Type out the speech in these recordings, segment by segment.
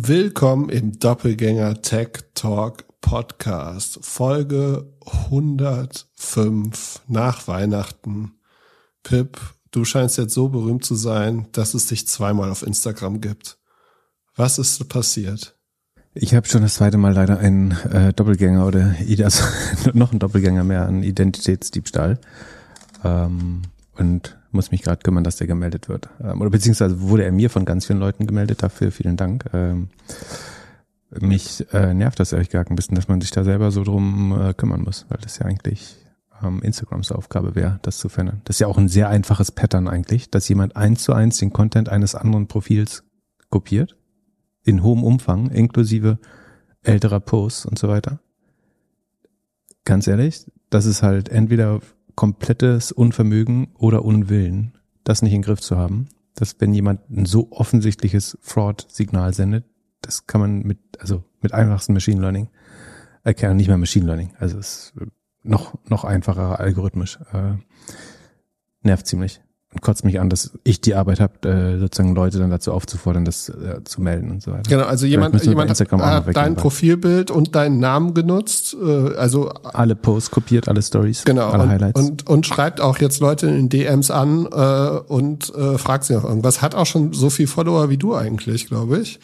Willkommen im Doppelgänger Tech Talk Podcast, Folge 105 nach Weihnachten. Pip, du scheinst jetzt so berühmt zu sein, dass es dich zweimal auf Instagram gibt. Was ist passiert? Ich habe schon das zweite Mal leider einen äh, Doppelgänger oder also noch einen Doppelgänger mehr an Identitätsdiebstahl. Ähm, und muss mich gerade kümmern, dass der gemeldet wird. Ähm, oder beziehungsweise wurde er mir von ganz vielen Leuten gemeldet, dafür vielen Dank. Ähm, mich äh, nervt das ehrlich gesagt ein bisschen, dass man sich da selber so drum äh, kümmern muss, weil das ja eigentlich ähm, Instagrams Aufgabe wäre, das zu verändern. Das ist ja auch ein sehr einfaches Pattern eigentlich, dass jemand eins zu eins den Content eines anderen Profils kopiert, in hohem Umfang, inklusive älterer Posts und so weiter. Ganz ehrlich, das ist halt entweder komplettes Unvermögen oder Unwillen, das nicht in den Griff zu haben. Dass wenn jemand ein so offensichtliches Fraud-Signal sendet, das kann man mit, also mit einfachstem Machine Learning erkennen, nicht mehr Machine Learning. Also es ist noch, noch einfacher algorithmisch. Äh, nervt ziemlich kotzt mich an, dass ich die Arbeit habe, äh, sozusagen Leute dann dazu aufzufordern, das äh, zu melden und so weiter. Genau, also jemand, jemand hat, dein Profilbild und deinen Namen genutzt, äh, also alle Posts kopiert, alle Stories, genau, alle und, Highlights. Und, und schreibt auch jetzt Leute in DMs an äh, und äh, fragt sie noch irgendwas. Hat auch schon so viel Follower wie du eigentlich, glaube ich.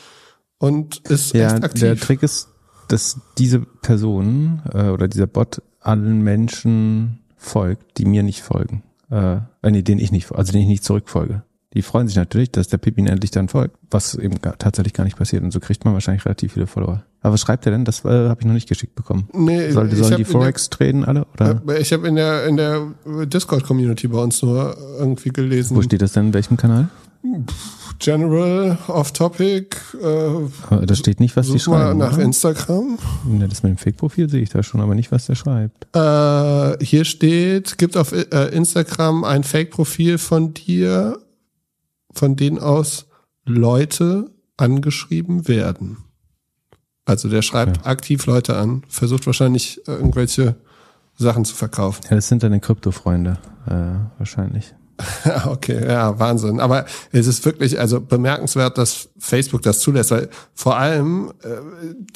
Und ist ja, echt aktiv. Der Trick ist, dass diese Person äh, oder dieser Bot allen Menschen folgt, die mir nicht folgen äh, nee, den ich nicht, also den ich nicht zurückfolge. Die freuen sich natürlich, dass der Pippin endlich dann folgt, was eben gar, tatsächlich gar nicht passiert. Und so kriegt man wahrscheinlich relativ viele Follower. Aber was schreibt er denn? Das äh, habe ich noch nicht geschickt bekommen. Nee, Soll, sollen die Forex traden alle? Oder? Ich habe in der in der Discord-Community bei uns nur irgendwie gelesen. Wo steht das denn? In welchem Kanal? General, Off-Topic. Äh, da steht nicht, was die schreiben. Mal nach oder? Instagram. Ja, das mit dem Fake-Profil sehe ich da schon, aber nicht, was der schreibt. Äh, hier steht, gibt auf äh, Instagram ein Fake-Profil von dir, von denen aus Leute angeschrieben werden. Also der schreibt ja. aktiv Leute an, versucht wahrscheinlich irgendwelche Sachen zu verkaufen. Ja, das sind deine Krypto-Freunde, äh, wahrscheinlich. Okay, ja, Wahnsinn. Aber es ist wirklich also bemerkenswert, dass Facebook das zulässt, weil vor allem äh,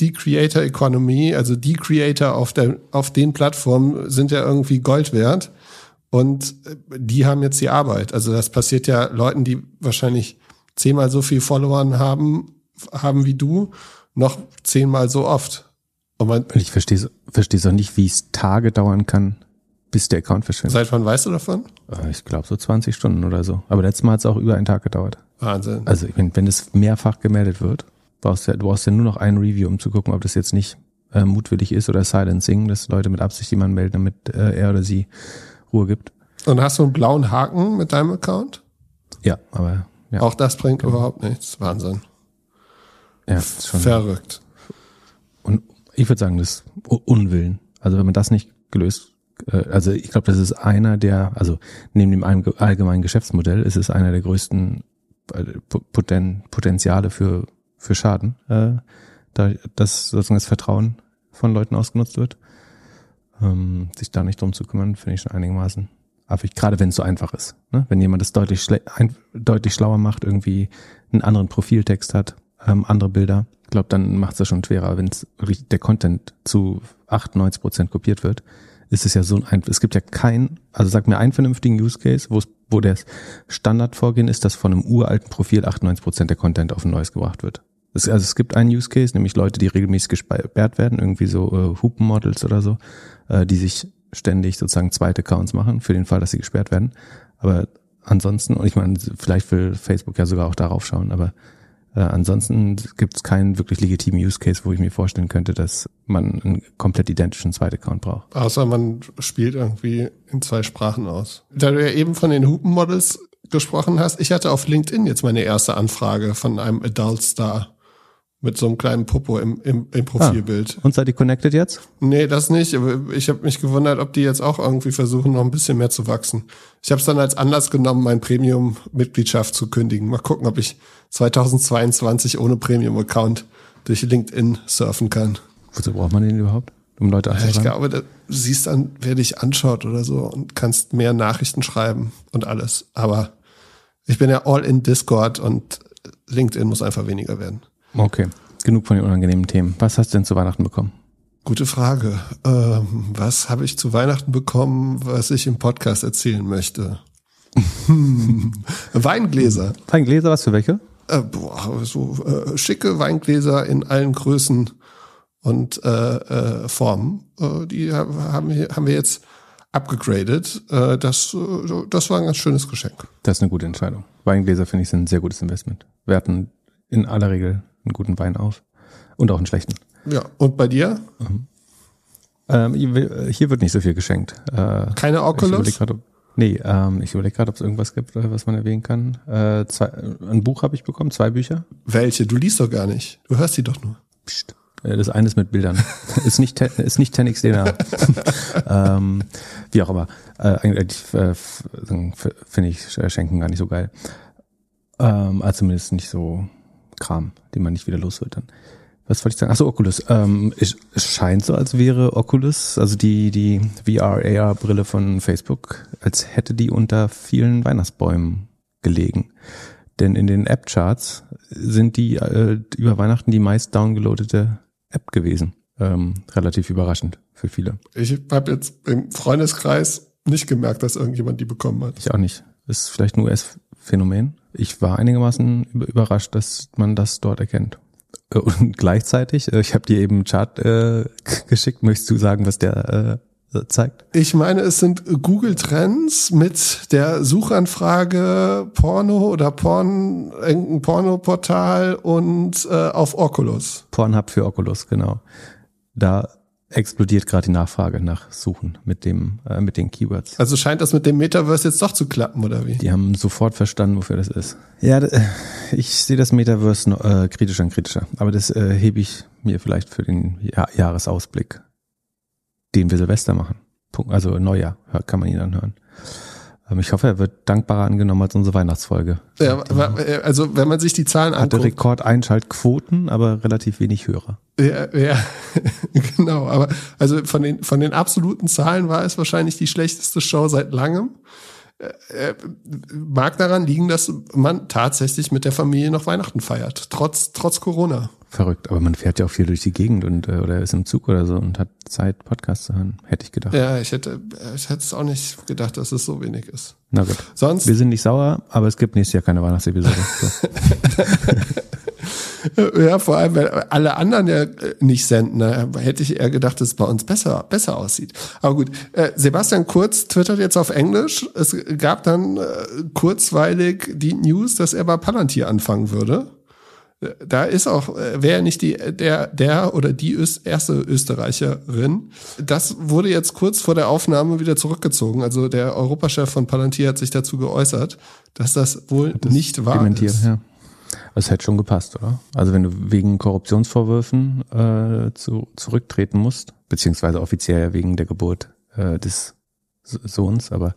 die Creator Economy, also die Creator auf der auf den Plattformen sind ja irgendwie Gold wert und äh, die haben jetzt die Arbeit. Also das passiert ja Leuten, die wahrscheinlich zehnmal so viel Followern haben haben wie du, noch zehnmal so oft. Und man, ich verstehe verstehe auch nicht, wie es Tage dauern kann, bis der Account verschwindet. Seit wann weißt du davon? Äh, ich glaube so 20 Stunden oder so. Aber letztes Mal hat es auch über einen Tag gedauert. Wahnsinn. Also wenn, wenn es mehrfach gemeldet wird, brauchst du, ja, du brauchst ja nur noch ein Review, um zu gucken, ob das jetzt nicht äh, mutwillig ist oder Silencing, dass Leute mit Absicht jemanden melden, damit äh, er oder sie Ruhe gibt. Und hast du einen blauen Haken mit deinem Account? Ja, aber ja. Auch das bringt genau. überhaupt nichts. Wahnsinn. Ja, ist schon verrückt. Und ich würde sagen, das ist Unwillen. Also wenn man das nicht gelöst also ich glaube, das ist einer der, also neben dem allgemeinen Geschäftsmodell ist es einer der größten äh, Poten, Potenziale für, für Schaden, äh, da dass sozusagen das Vertrauen von Leuten ausgenutzt wird. Ähm, sich da nicht drum zu kümmern, finde ich schon einigermaßen affig, gerade wenn es so einfach ist. Ne? Wenn jemand das deutlich, ein, deutlich schlauer macht, irgendwie einen anderen Profiltext hat, ähm, andere Bilder, ich glaube, dann macht es das schon schwerer, wenn der Content zu 98 Prozent kopiert wird ist es ja so ein, es gibt ja kein, also sag mir einen vernünftigen Use Case, wo es, wo das Standardvorgehen ist, dass von einem uralten Profil 98 Prozent der Content auf ein neues gebracht wird. Es, also es gibt einen Use Case, nämlich Leute, die regelmäßig gesperrt werden, irgendwie so äh, Hupen-Models oder so, äh, die sich ständig sozusagen zweite Accounts machen, für den Fall, dass sie gesperrt werden. Aber ansonsten, und ich meine, vielleicht will Facebook ja sogar auch darauf schauen, aber äh, ansonsten gibt es keinen wirklich legitimen Use Case, wo ich mir vorstellen könnte, dass man einen komplett identischen Zweit-Account braucht. Außer man spielt irgendwie in zwei Sprachen aus. Da du ja eben von den Hupen-Models gesprochen hast, ich hatte auf LinkedIn jetzt meine erste Anfrage von einem Adult Star. Mit so einem kleinen Popo im, im, im Profilbild. Ah, und seid ihr connected jetzt? Nee, das nicht. Aber ich habe mich gewundert, ob die jetzt auch irgendwie versuchen, noch ein bisschen mehr zu wachsen. Ich habe es dann als Anlass genommen, mein Premium-Mitgliedschaft zu kündigen. Mal gucken, ob ich 2022 ohne Premium-Account durch LinkedIn surfen kann. Wozu braucht man den überhaupt? Um Leute anzuschreiben? Ich glaube, du siehst dann, wer dich anschaut oder so und kannst mehr Nachrichten schreiben und alles. Aber ich bin ja all in Discord und LinkedIn muss einfach weniger werden. Okay. genug von den unangenehmen Themen. Was hast du denn zu Weihnachten bekommen? Gute Frage. Ähm, was habe ich zu Weihnachten bekommen, was ich im Podcast erzählen möchte? Weingläser. Weingläser, was für welche? Äh, boah, so äh, schicke Weingläser in allen Größen und äh, äh, Formen. Äh, die haben wir, haben wir jetzt abgegradet. Äh, das, das war ein ganz schönes Geschenk. Das ist eine gute Entscheidung. Weingläser finde ich sind ein sehr gutes Investment. Werten in aller Regel einen guten Wein auf und auch einen schlechten. Ja, und bei dir? Mhm. Ähm, hier wird nicht so viel geschenkt. Äh, Keine Oculus? Ich grad, nee, ähm, ich überlege gerade, ob es irgendwas gibt, äh, was man erwähnen kann. Äh, zwei, ein Buch habe ich bekommen, zwei Bücher. Welche? Du liest doch gar nicht. Du hörst sie doch nur. Psst. Äh, das eine ist mit Bildern. ist nicht ist nicht 10x ähm, Wie auch immer. Äh, eigentlich äh, finde ich Schenken gar nicht so geil. Ähm, also zumindest nicht so Kram, den man nicht wieder los wird dann was wollte ich sagen? Achso, Oculus. Ähm, es, es scheint so, als wäre Oculus, also die, die VR-AR-Brille von Facebook, als hätte die unter vielen Weihnachtsbäumen gelegen. Denn in den App-Charts sind die äh, über Weihnachten die meist downgeloadete App gewesen. Ähm, relativ überraschend für viele. Ich habe jetzt im Freundeskreis nicht gemerkt, dass irgendjemand die bekommen hat. Ich auch nicht. Ist vielleicht ein US-Phänomen. Ich war einigermaßen überrascht, dass man das dort erkennt. Äh, und gleichzeitig, äh, ich habe dir eben einen Chart äh, geschickt, möchtest du sagen, was der äh, zeigt? Ich meine, es sind Google Trends mit der Suchanfrage Porno oder Porn, irgendein Pornoportal und äh, auf Oculus. Pornhub für Oculus, genau. Da explodiert gerade die Nachfrage nach Suchen mit dem äh, mit den Keywords. Also scheint das mit dem Metaverse jetzt doch zu klappen oder wie? Die haben sofort verstanden, wofür das ist. Ja, ich sehe das Metaverse noch, äh, kritischer und kritischer, aber das äh, hebe ich mir vielleicht für den Jahr Jahresausblick, den wir Silvester machen. Also Neujahr kann man ihn dann hören. Ähm, ich hoffe, er wird dankbarer angenommen als unsere Weihnachtsfolge. Ja, also wenn man sich die Zahlen anguckt. Hatte Rekord-Einschaltquoten, aber relativ wenig Hörer. Ja, ja, genau. Aber also von den, von den absoluten Zahlen war es wahrscheinlich die schlechteste Show seit langem. Äh, äh, mag daran liegen, dass man tatsächlich mit der Familie noch Weihnachten feiert, trotz, trotz Corona. Verrückt, aber man fährt ja auch viel durch die Gegend und äh, oder ist im Zug oder so und hat Zeit, Podcasts zu hören. Hätte ich gedacht. Ja, ich hätte, ich hätte es auch nicht gedacht, dass es so wenig ist. Na gut. Sonst. Wir sind nicht sauer, aber es gibt nächstes Jahr keine Weihnachtsepisode. So. ja, vor allem, weil alle anderen ja äh, nicht senden. Da hätte ich eher gedacht, dass es bei uns besser, besser aussieht. Aber gut, äh, Sebastian Kurz twittert jetzt auf Englisch. Es gab dann kurzweilig die News, dass er bei Palantir anfangen würde. Da ist auch, wäre nicht die, der, der oder die Öst, erste Österreicherin. Das wurde jetzt kurz vor der Aufnahme wieder zurückgezogen. Also der Europachef von Palantir hat sich dazu geäußert, dass das wohl das nicht wahr ist. Ja. Es hätte schon gepasst, oder? Also wenn du wegen Korruptionsvorwürfen äh, zu, zurücktreten musst, beziehungsweise offiziell wegen der Geburt äh, des Sohns, aber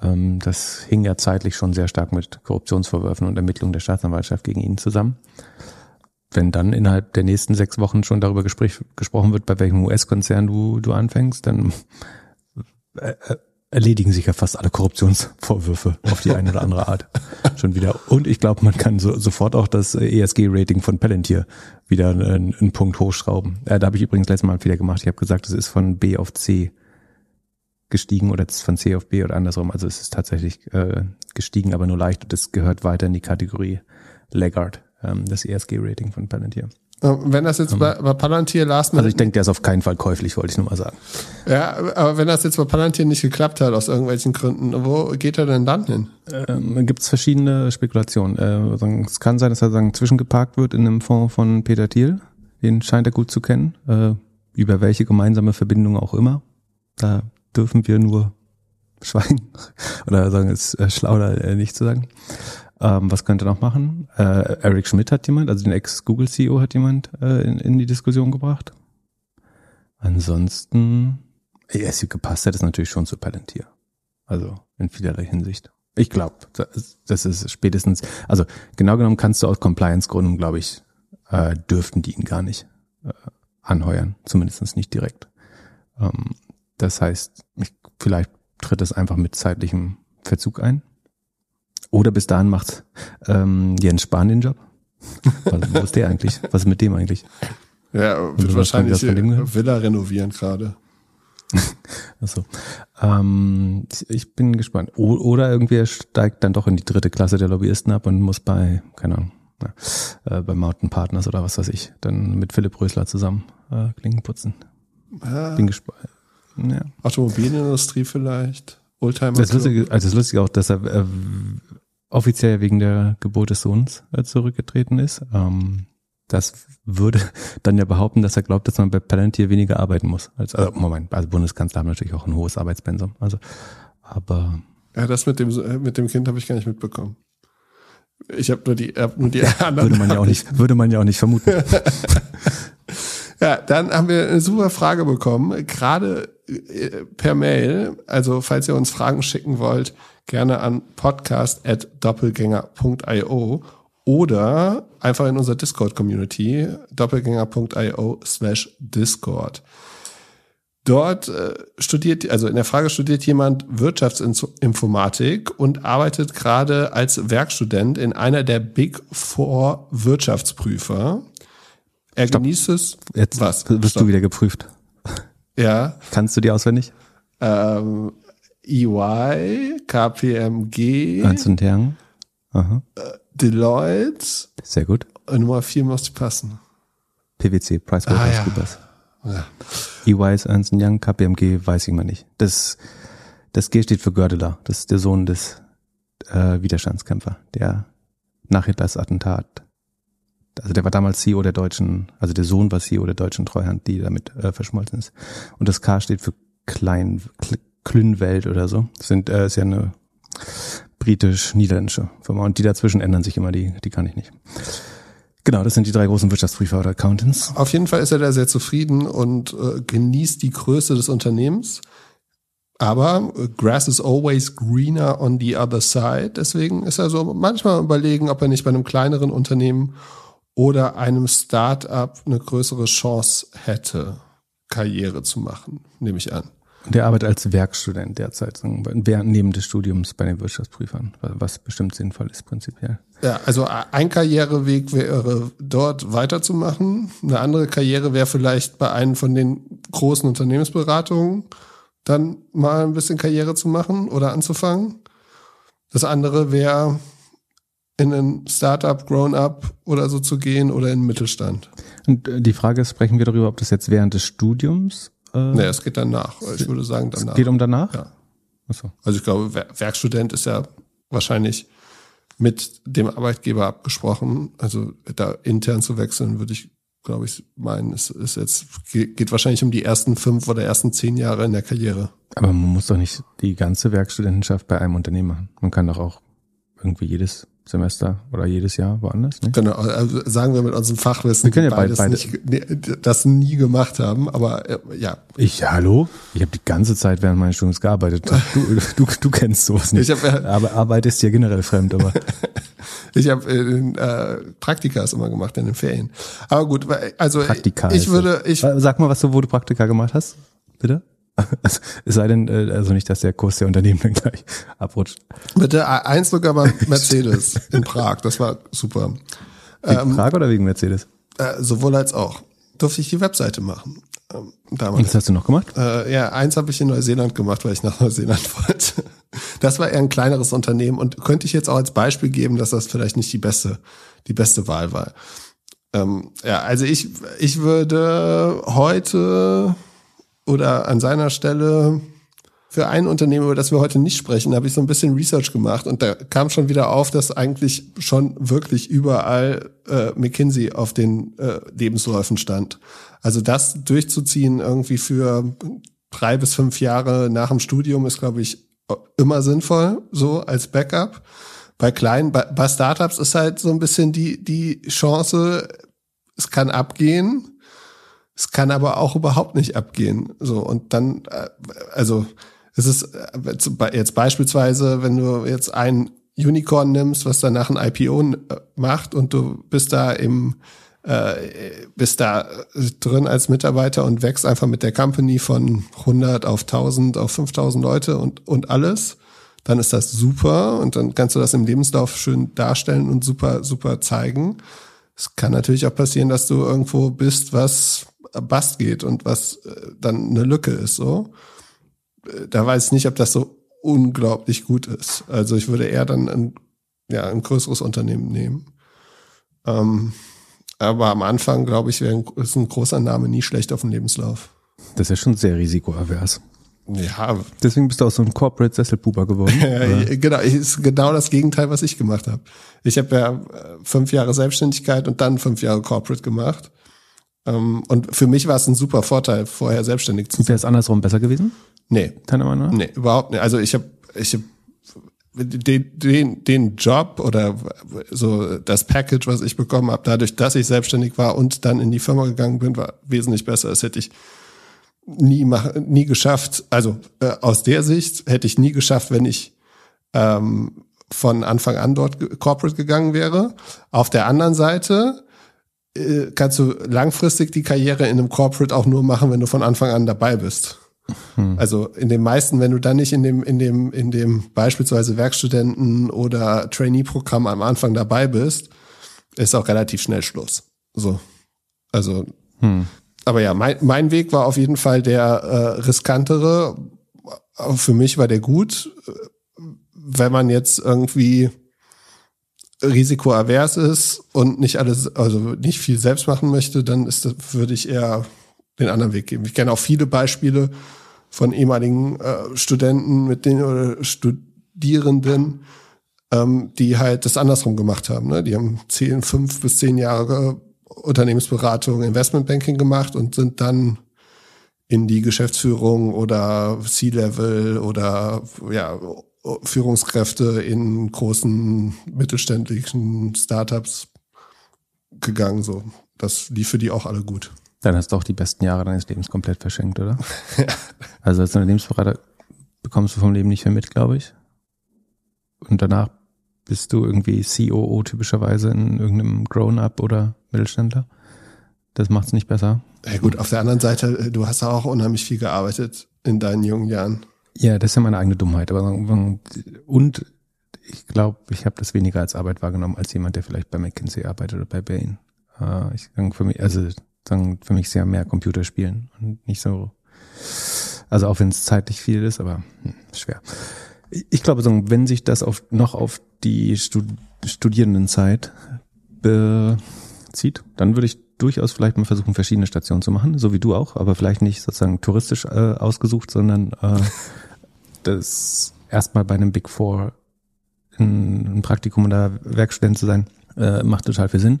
das hing ja zeitlich schon sehr stark mit Korruptionsvorwürfen und Ermittlungen der Staatsanwaltschaft gegen ihn zusammen. Wenn dann innerhalb der nächsten sechs Wochen schon darüber gespräch, gesprochen wird, bei welchem US-Konzern du, du anfängst, dann äh, äh erledigen sich ja fast alle Korruptionsvorwürfe auf die eine oder andere Art schon wieder. Und ich glaube, man kann so, sofort auch das ESG-Rating von Palantir wieder einen, einen Punkt hochschrauben. Äh, da habe ich übrigens letztes Mal wieder gemacht. Ich habe gesagt, es ist von B auf C gestiegen oder von C auf B oder andersrum. Also es ist tatsächlich äh, gestiegen, aber nur leicht. Das gehört weiter in die Kategorie Laggard, ähm, das ESG-Rating von Palantir. Wenn das jetzt bei, bei Palantir Last. Also ich denke, der ist auf keinen Fall käuflich, wollte ich nur mal sagen. Ja, aber wenn das jetzt bei Palantir nicht geklappt hat, aus irgendwelchen Gründen, wo geht er denn dann hin? Ähm, Gibt es verschiedene Spekulationen. Äh, es kann sein, dass er sagen, zwischengeparkt wird in einem Fonds von Peter Thiel. Den scheint er gut zu kennen. Äh, über welche gemeinsame Verbindung auch immer. Da dürfen wir nur schweigen. Oder sagen, es ist äh, schlau, da äh, nicht zu sagen. Ähm, was könnte noch machen? Äh, Eric Schmidt hat jemand, also den Ex-Google-CEO hat jemand äh, in, in die Diskussion gebracht. Ansonsten, sie gepasst hätte es natürlich schon zu Palantir. Also in vielerlei Hinsicht. Ich glaube, das, das ist spätestens, also genau genommen kannst du aus Compliance-Gründen, glaube ich, äh, dürften die ihn gar nicht äh, anheuern, zumindest nicht direkt. Ähm, das heißt, ich, vielleicht tritt es einfach mit zeitlichem Verzug ein. Oder bis dahin macht ähm, Jens Spahn den Job. Was, wo ist der eigentlich? Was ist mit dem eigentlich? Ja, wird wahrscheinlich Villa renovieren gerade. Achso. Ähm, ich bin gespannt. O oder irgendwer steigt dann doch in die dritte Klasse der Lobbyisten ab und muss bei, keine Ahnung, äh, bei Mountain Partners oder was weiß ich, dann mit Philipp Rösler zusammen äh, Klingen putzen. Ah. Bin gespannt. Ja. Automobilindustrie vielleicht. Oldtimer. Das Lustige, also das Lustige auch, dass er äh, offiziell wegen der Geburt des Sohns äh, zurückgetreten ist. Ähm, das würde dann ja behaupten, dass er glaubt, dass man bei Palantir weniger arbeiten muss. Als, also, Moment, also Bundeskanzler haben natürlich auch ein hohes Arbeitspensum. Also, aber. Ja, das mit dem, äh, mit dem Kind habe ich gar nicht mitbekommen. Ich habe nur die, hab nur die anderen. Würde man ja auch nicht, würde man ja auch nicht vermuten. ja, dann haben wir eine super Frage bekommen, gerade äh, per Mail. Also, falls ihr uns Fragen schicken wollt, gerne an podcast@doppelgänger.io oder einfach in unserer Discord-Community, doppelgänger.io slash Discord. Dort äh, studiert, also in der Frage studiert jemand Wirtschaftsinformatik und arbeitet gerade als Werkstudent in einer der Big Four Wirtschaftsprüfer. Er Stopp. genießt es. Jetzt was? Bist Stopp. du wieder geprüft? Ja. Kannst du die auswendig? Ähm, EY, KPMG. Ernst und Young. Aha. Äh, Deloitte. Sehr gut. Und Nummer vier musste passen. PwC, PricewaterhouseCoopers. Ah, ja. ja. EY ist Ernst Young, KPMG weiß ich mal nicht. Das, das G steht für Gördeler. Das ist der Sohn des äh, Widerstandskämpfer, der nach Hitlers Attentat, also der war damals CEO der deutschen, also der Sohn war CEO der deutschen Treuhand, die damit äh, verschmolzen ist. Und das K steht für Klein, Klünwelt oder so. Das sind, äh, ist ja eine britisch-niederländische Firma. Und die dazwischen ändern sich immer, die, die kann ich nicht. Genau, das sind die drei großen Wirtschaftsprüfer oder Accountants. Auf jeden Fall ist er da sehr zufrieden und äh, genießt die Größe des Unternehmens. Aber äh, grass is always greener on the other side. Deswegen ist er so manchmal überlegen, ob er nicht bei einem kleineren Unternehmen oder einem Start-up eine größere Chance hätte, Karriere zu machen, nehme ich an. Der arbeitet als Werkstudent derzeit, während neben des Studiums bei den Wirtschaftsprüfern, was bestimmt sinnvoll ist prinzipiell. Ja, also ein Karriereweg wäre dort weiterzumachen. Eine andere Karriere wäre vielleicht bei einem von den großen Unternehmensberatungen dann mal ein bisschen Karriere zu machen oder anzufangen. Das andere wäre in ein Startup, Grown-up oder so zu gehen oder in den Mittelstand. Und äh, die Frage ist, sprechen wir darüber, ob das jetzt während des Studiums äh, nee, es geht danach. Ich würde sagen danach. Es geht um danach? Ja. Achso. Also ich glaube, Werkstudent ist ja wahrscheinlich mit dem Arbeitgeber abgesprochen. Also da intern zu wechseln, würde ich, glaube ich, meinen, ist, ist jetzt, geht wahrscheinlich um die ersten fünf oder ersten zehn Jahre in der Karriere. Aber man muss doch nicht die ganze Werkstudentenschaft bei einem Unternehmen machen. Man kann doch auch irgendwie jedes Semester oder jedes Jahr woanders. Ne? Genau, also sagen wir mit unserem Fachwissen, wir können ja beides beide. Nicht, das nie gemacht haben, aber äh, ja. Ich, hallo? Ich habe die ganze Zeit während meines Studiums gearbeitet. Du, du, du kennst sowas nicht. Ich hab, äh, aber Arbeit ist dir generell fremd, aber. ich habe äh, Praktikas immer gemacht in den Ferien. Aber gut, also Praktika ich würde, ich. Sag mal, was du, wo du Praktika gemacht hast, bitte. Es sei denn, äh, also nicht, dass der Kurs der Unternehmen dann gleich abrutscht. Bitte eins sogar bei Mercedes in Prag, das war super. Wegen ähm, Prag oder wegen Mercedes? Äh, sowohl als auch. Durfte ich die Webseite machen. Ähm, damals. Und was hast du noch gemacht? Äh, ja, eins habe ich in Neuseeland gemacht, weil ich nach Neuseeland wollte. Das war eher ein kleineres Unternehmen und könnte ich jetzt auch als Beispiel geben, dass das vielleicht nicht die beste, die beste Wahl war. Ähm, ja, also ich, ich würde heute oder an seiner Stelle für ein Unternehmen, über das wir heute nicht sprechen, habe ich so ein bisschen Research gemacht und da kam schon wieder auf, dass eigentlich schon wirklich überall äh, McKinsey auf den äh, Lebensläufen stand. Also das durchzuziehen irgendwie für drei bis fünf Jahre nach dem Studium ist, glaube ich, immer sinnvoll, so als Backup. Bei kleinen, bei, bei Startups ist halt so ein bisschen die, die Chance, es kann abgehen es kann aber auch überhaupt nicht abgehen. So, und dann, äh, also es ist äh, jetzt beispielsweise, wenn du jetzt ein Unicorn nimmst, was danach ein IPO äh, macht und du bist da im äh, bist da drin als Mitarbeiter und wächst einfach mit der Company von 100 auf 1000 auf 5000 Leute und und alles, dann ist das super und dann kannst du das im Lebenslauf schön darstellen und super super zeigen. es kann natürlich auch passieren, dass du irgendwo bist, was bast geht und was äh, dann eine Lücke ist, so. Äh, da weiß ich nicht, ob das so unglaublich gut ist. Also ich würde eher dann ein, ja, ein größeres Unternehmen nehmen. Ähm, aber am Anfang, glaube ich, wäre ein, ist ein großer Name nie schlecht auf dem Lebenslauf. Das ist ja schon sehr risikoavers. Ja. Deswegen bist du auch so ein Corporate Sesselpuber geworden. ja, genau, ist genau das Gegenteil, was ich gemacht habe. Ich habe ja äh, fünf Jahre Selbstständigkeit und dann fünf Jahre Corporate gemacht. Ähm, und für mich war es ein super Vorteil, vorher selbstständig zu sein. Wäre es andersrum besser gewesen? Nee. Deiner Meinung nach? Nee, überhaupt nicht. Also ich habe ich hab den, den, den Job oder so das Package, was ich bekommen habe, dadurch, dass ich selbstständig war und dann in die Firma gegangen bin, war wesentlich besser. Das hätte ich nie mach, nie geschafft. Also äh, aus der Sicht hätte ich nie geschafft, wenn ich ähm, von Anfang an dort corporate gegangen wäre. Auf der anderen Seite äh, kannst du langfristig die Karriere in einem Corporate auch nur machen, wenn du von Anfang an dabei bist. Hm. Also in den meisten, wenn du dann nicht in dem, in dem, in dem beispielsweise Werkstudenten oder Trainee-Programm am Anfang dabei bist, ist auch relativ schnell Schluss. So. Also, hm. aber ja, mein, mein Weg war auf jeden Fall der äh, riskantere. Für mich war der gut. Wenn man jetzt irgendwie risikoavers ist und nicht alles, also nicht viel selbst machen möchte, dann ist das, würde ich eher den anderen Weg geben. Ich kenne auch viele Beispiele von ehemaligen äh, Studenten mit denen oder Studierenden, ähm, die halt das andersrum gemacht haben. Ne? Die haben zehn, fünf bis zehn Jahre Unternehmensberatung, Investmentbanking gemacht und sind dann in die Geschäftsführung oder C-Level oder ja, Führungskräfte in großen mittelständischen Startups gegangen. So, das lief für die auch alle gut. Dann hast du auch die besten Jahre deines Lebens komplett verschenkt, oder? ja. Also als Unternehmensberater bekommst du vom Leben nicht mehr mit, glaube ich. Und danach bist du irgendwie COO typischerweise in irgendeinem Grown-up oder Mittelständler. Das macht es nicht besser. Ja gut, auf der anderen Seite, du hast auch unheimlich viel gearbeitet in deinen jungen Jahren. Ja, das ist ja meine eigene Dummheit. Aber und ich glaube, ich habe das weniger als Arbeit wahrgenommen als jemand, der vielleicht bei McKinsey arbeitet oder bei Bain. Äh, ich für mich, also sagen für mich sehr mehr Computerspielen und nicht so. Also auch wenn es zeitlich viel ist, aber hm, schwer. Ich glaube, wenn sich das auf, noch auf die Studierendenzeit bezieht, dann würde ich durchaus vielleicht mal versuchen, verschiedene Stationen zu machen, so wie du auch, aber vielleicht nicht sozusagen touristisch äh, ausgesucht, sondern äh, das erstmal bei einem Big Four ein, Praktikum oder Werkstudent zu sein, äh, macht total viel Sinn.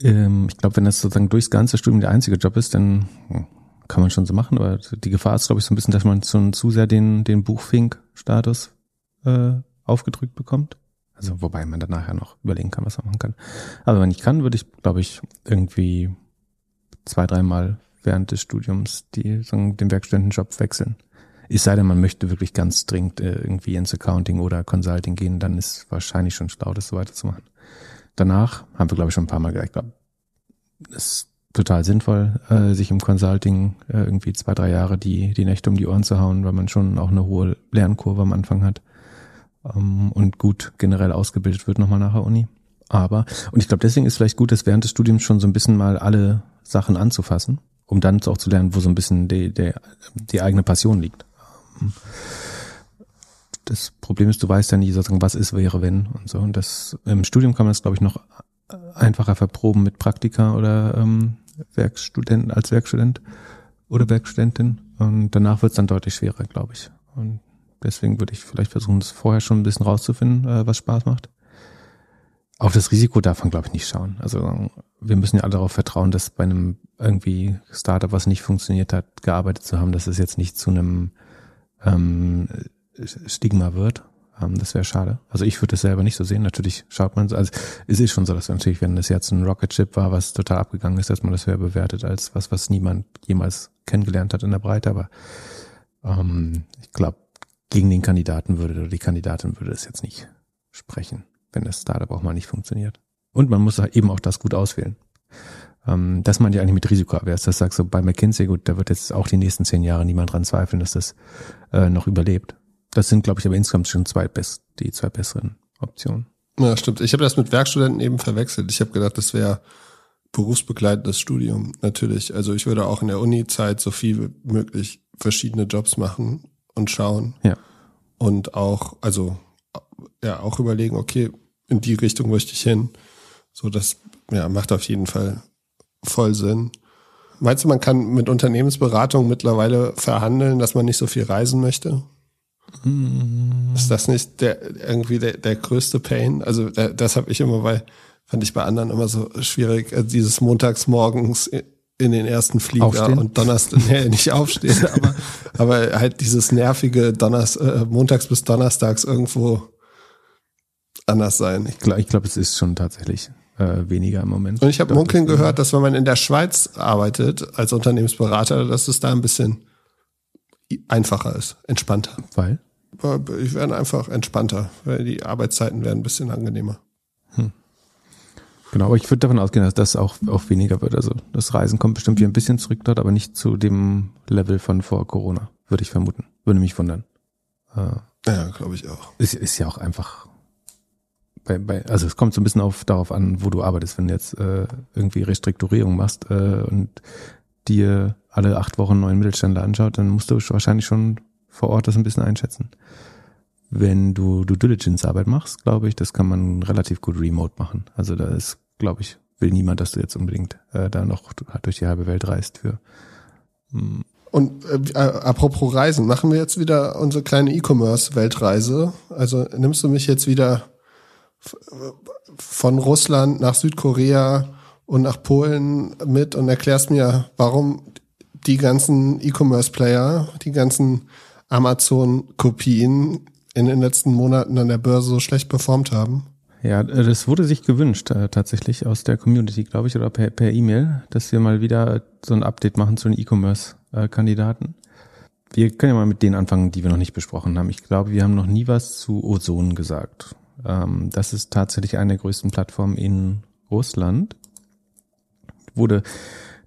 Ähm, ich glaube, wenn das sozusagen durchs ganze Studium der einzige Job ist, dann hm, kann man schon so machen, aber die Gefahr ist, glaube ich, so ein bisschen, dass man schon zu sehr den, den Buchfink-Status äh, aufgedrückt bekommt. Also wobei man dann nachher noch überlegen kann, was man machen kann. Aber wenn ich kann, würde ich, glaube ich, irgendwie zwei, dreimal während des Studiums die, sagen, den Werkstudentenjob wechseln. Es sei denn, man möchte wirklich ganz dringend äh, irgendwie ins Accounting oder Consulting gehen, dann ist wahrscheinlich schon schlau, das so weiterzumachen. Danach haben wir, glaube ich, schon ein paar Mal gesagt, glaub, ist total sinnvoll, äh, sich im Consulting äh, irgendwie zwei, drei Jahre die, die Nächte um die Ohren zu hauen, weil man schon auch eine hohe Lernkurve am Anfang hat ähm, und gut generell ausgebildet wird nochmal nach der Uni. Aber, und ich glaube, deswegen ist vielleicht gut, das während des Studiums schon so ein bisschen mal alle Sachen anzufassen, um dann auch zu lernen, wo so ein bisschen die, die, die eigene Passion liegt. Das Problem ist, du weißt ja nie sozusagen, was ist, wäre, wenn und so. Und das im Studium kann man das, glaube ich, noch einfacher verproben mit Praktika oder ähm, Werkstudenten als Werkstudent oder Werkstudentin. Und danach wird es dann deutlich schwerer, glaube ich. Und deswegen würde ich vielleicht versuchen, das vorher schon ein bisschen rauszufinden, äh, was Spaß macht. Auf das Risiko darf man, glaube ich, nicht schauen. Also wir müssen ja alle darauf vertrauen, dass bei einem irgendwie Startup, was nicht funktioniert hat, gearbeitet zu haben, dass es jetzt nicht zu einem ähm, Stigma wird. Ähm, das wäre schade. Also ich würde es selber nicht so sehen. Natürlich schaut man, also es ist schon so, dass natürlich, wenn das jetzt ein Rocket Chip war, was total abgegangen ist, dass man das höher bewertet als was, was niemand jemals kennengelernt hat in der Breite. Aber ähm, ich glaube, gegen den Kandidaten würde oder die Kandidatin würde es jetzt nicht sprechen, wenn das Startup auch mal nicht funktioniert. Und man muss eben auch das gut auswählen. Ähm, das meint ja eigentlich mit Risikoavers. Das sagst du bei McKinsey, gut, da wird jetzt auch die nächsten zehn Jahre niemand dran zweifeln, dass das äh, noch überlebt. Das sind, glaube ich, aber insgesamt schon zwei best, die zwei besseren Optionen. Ja, stimmt. Ich habe das mit Werkstudenten eben verwechselt. Ich habe gedacht, das wäre berufsbegleitendes Studium. Natürlich. Also ich würde auch in der Uni-Zeit so viel wie möglich verschiedene Jobs machen und schauen. Ja. Und auch, also ja, auch überlegen, okay, in die Richtung möchte ich hin. So, das ja, macht auf jeden Fall voll Sinn. Meinst du, man kann mit Unternehmensberatung mittlerweile verhandeln, dass man nicht so viel reisen möchte? Mm. Ist das nicht der irgendwie der, der größte Pain? Also das habe ich immer bei, fand ich bei anderen immer so schwierig, also dieses Montagsmorgens in den ersten Flieger aufstehen? und Donnerstag, nee, nicht aufstehen, aber, aber halt dieses nervige Donners, äh, Montags bis Donnerstags irgendwo anders sein. Ich glaube, ich glaub, es ist schon tatsächlich äh, weniger im Moment. Und ich habe munkeln gehört, dass wenn man in der Schweiz arbeitet als Unternehmensberater, dass es da ein bisschen einfacher ist, entspannter. Weil? Ich werde einfach entspannter, weil die Arbeitszeiten werden ein bisschen angenehmer. Hm. Genau, aber ich würde davon ausgehen, dass das auch, auch weniger wird. Also das Reisen kommt bestimmt wieder ein bisschen zurück dort, aber nicht zu dem Level von vor Corona, würde ich vermuten. Würde mich wundern. Äh, ja, glaube ich auch. Ist, ist ja auch einfach bei, bei, also es kommt so ein bisschen auf, darauf an, wo du arbeitest. Wenn du jetzt äh, irgendwie Restrukturierung machst äh, und dir alle acht Wochen neuen Mittelständler anschaut, dann musst du wahrscheinlich schon vor Ort das ein bisschen einschätzen. Wenn du Due Diligence Arbeit machst, glaube ich, das kann man relativ gut remote machen. Also da ist, glaube ich, will niemand, dass du jetzt unbedingt äh, da noch durch die halbe Welt reist für. Hm. Und äh, apropos Reisen, machen wir jetzt wieder unsere kleine E-Commerce-Weltreise. Also nimmst du mich jetzt wieder von Russland nach Südkorea und nach Polen mit und erklärst mir, warum die ganzen E-Commerce-Player, die ganzen Amazon-Kopien in den letzten Monaten an der Börse so schlecht performt haben. Ja, das wurde sich gewünscht äh, tatsächlich aus der Community, glaube ich, oder per E-Mail, e dass wir mal wieder so ein Update machen zu den E-Commerce-Kandidaten. Wir können ja mal mit denen anfangen, die wir noch nicht besprochen haben. Ich glaube, wir haben noch nie was zu Ozon gesagt. Ähm, das ist tatsächlich eine der größten Plattformen in Russland. Wurde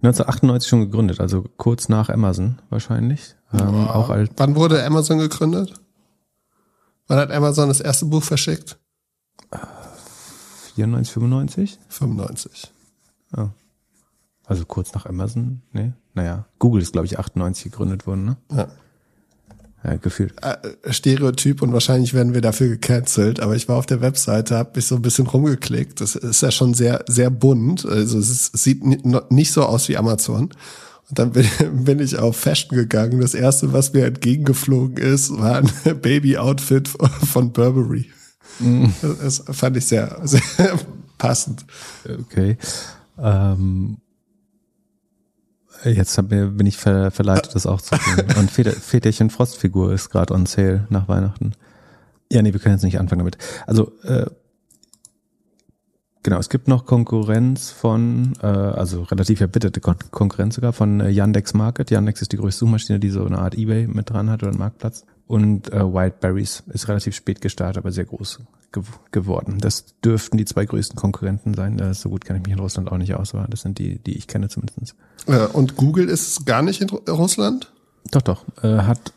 1998 schon gegründet, also kurz nach Amazon wahrscheinlich. Ähm, auch als Wann wurde Amazon gegründet? Wann hat Amazon das erste Buch verschickt? 94, 95? 95. Ja. Also kurz nach Amazon, ne? Naja, Google ist, glaube ich, 98 gegründet worden, ne? Ja. Ja, gefühlt. Äh, Stereotyp und wahrscheinlich werden wir dafür gecancelt, aber ich war auf der Webseite, habe mich so ein bisschen rumgeklickt. Das ist ja schon sehr, sehr bunt. Also es ist, sieht nicht so aus wie Amazon. Und dann bin, bin ich auf Fashion gegangen. Das erste, was mir entgegengeflogen ist, war ein Baby-Outfit von Burberry. Mhm. Das fand ich sehr, sehr passend. Okay. Ähm Jetzt bin ich ver verleitet, das auch zu tun. Und Väterchen Frostfigur ist gerade on sale nach Weihnachten. Ja, nee, wir können jetzt nicht anfangen damit. Also, äh, genau, es gibt noch Konkurrenz von, äh, also relativ erbitterte Kon Konkurrenz sogar von äh, Yandex Market. Yandex ist die größte Suchmaschine, die so eine Art Ebay mit dran hat oder einen Marktplatz. Und äh, Wildberries ist relativ spät gestartet, aber sehr groß ge geworden. Das dürften die zwei größten Konkurrenten sein. Das, so gut kenne ich mich in Russland auch nicht aus, aber das sind die, die ich kenne zumindest. Ja, und Google ist gar nicht in Russland? Doch, doch. Äh, hat,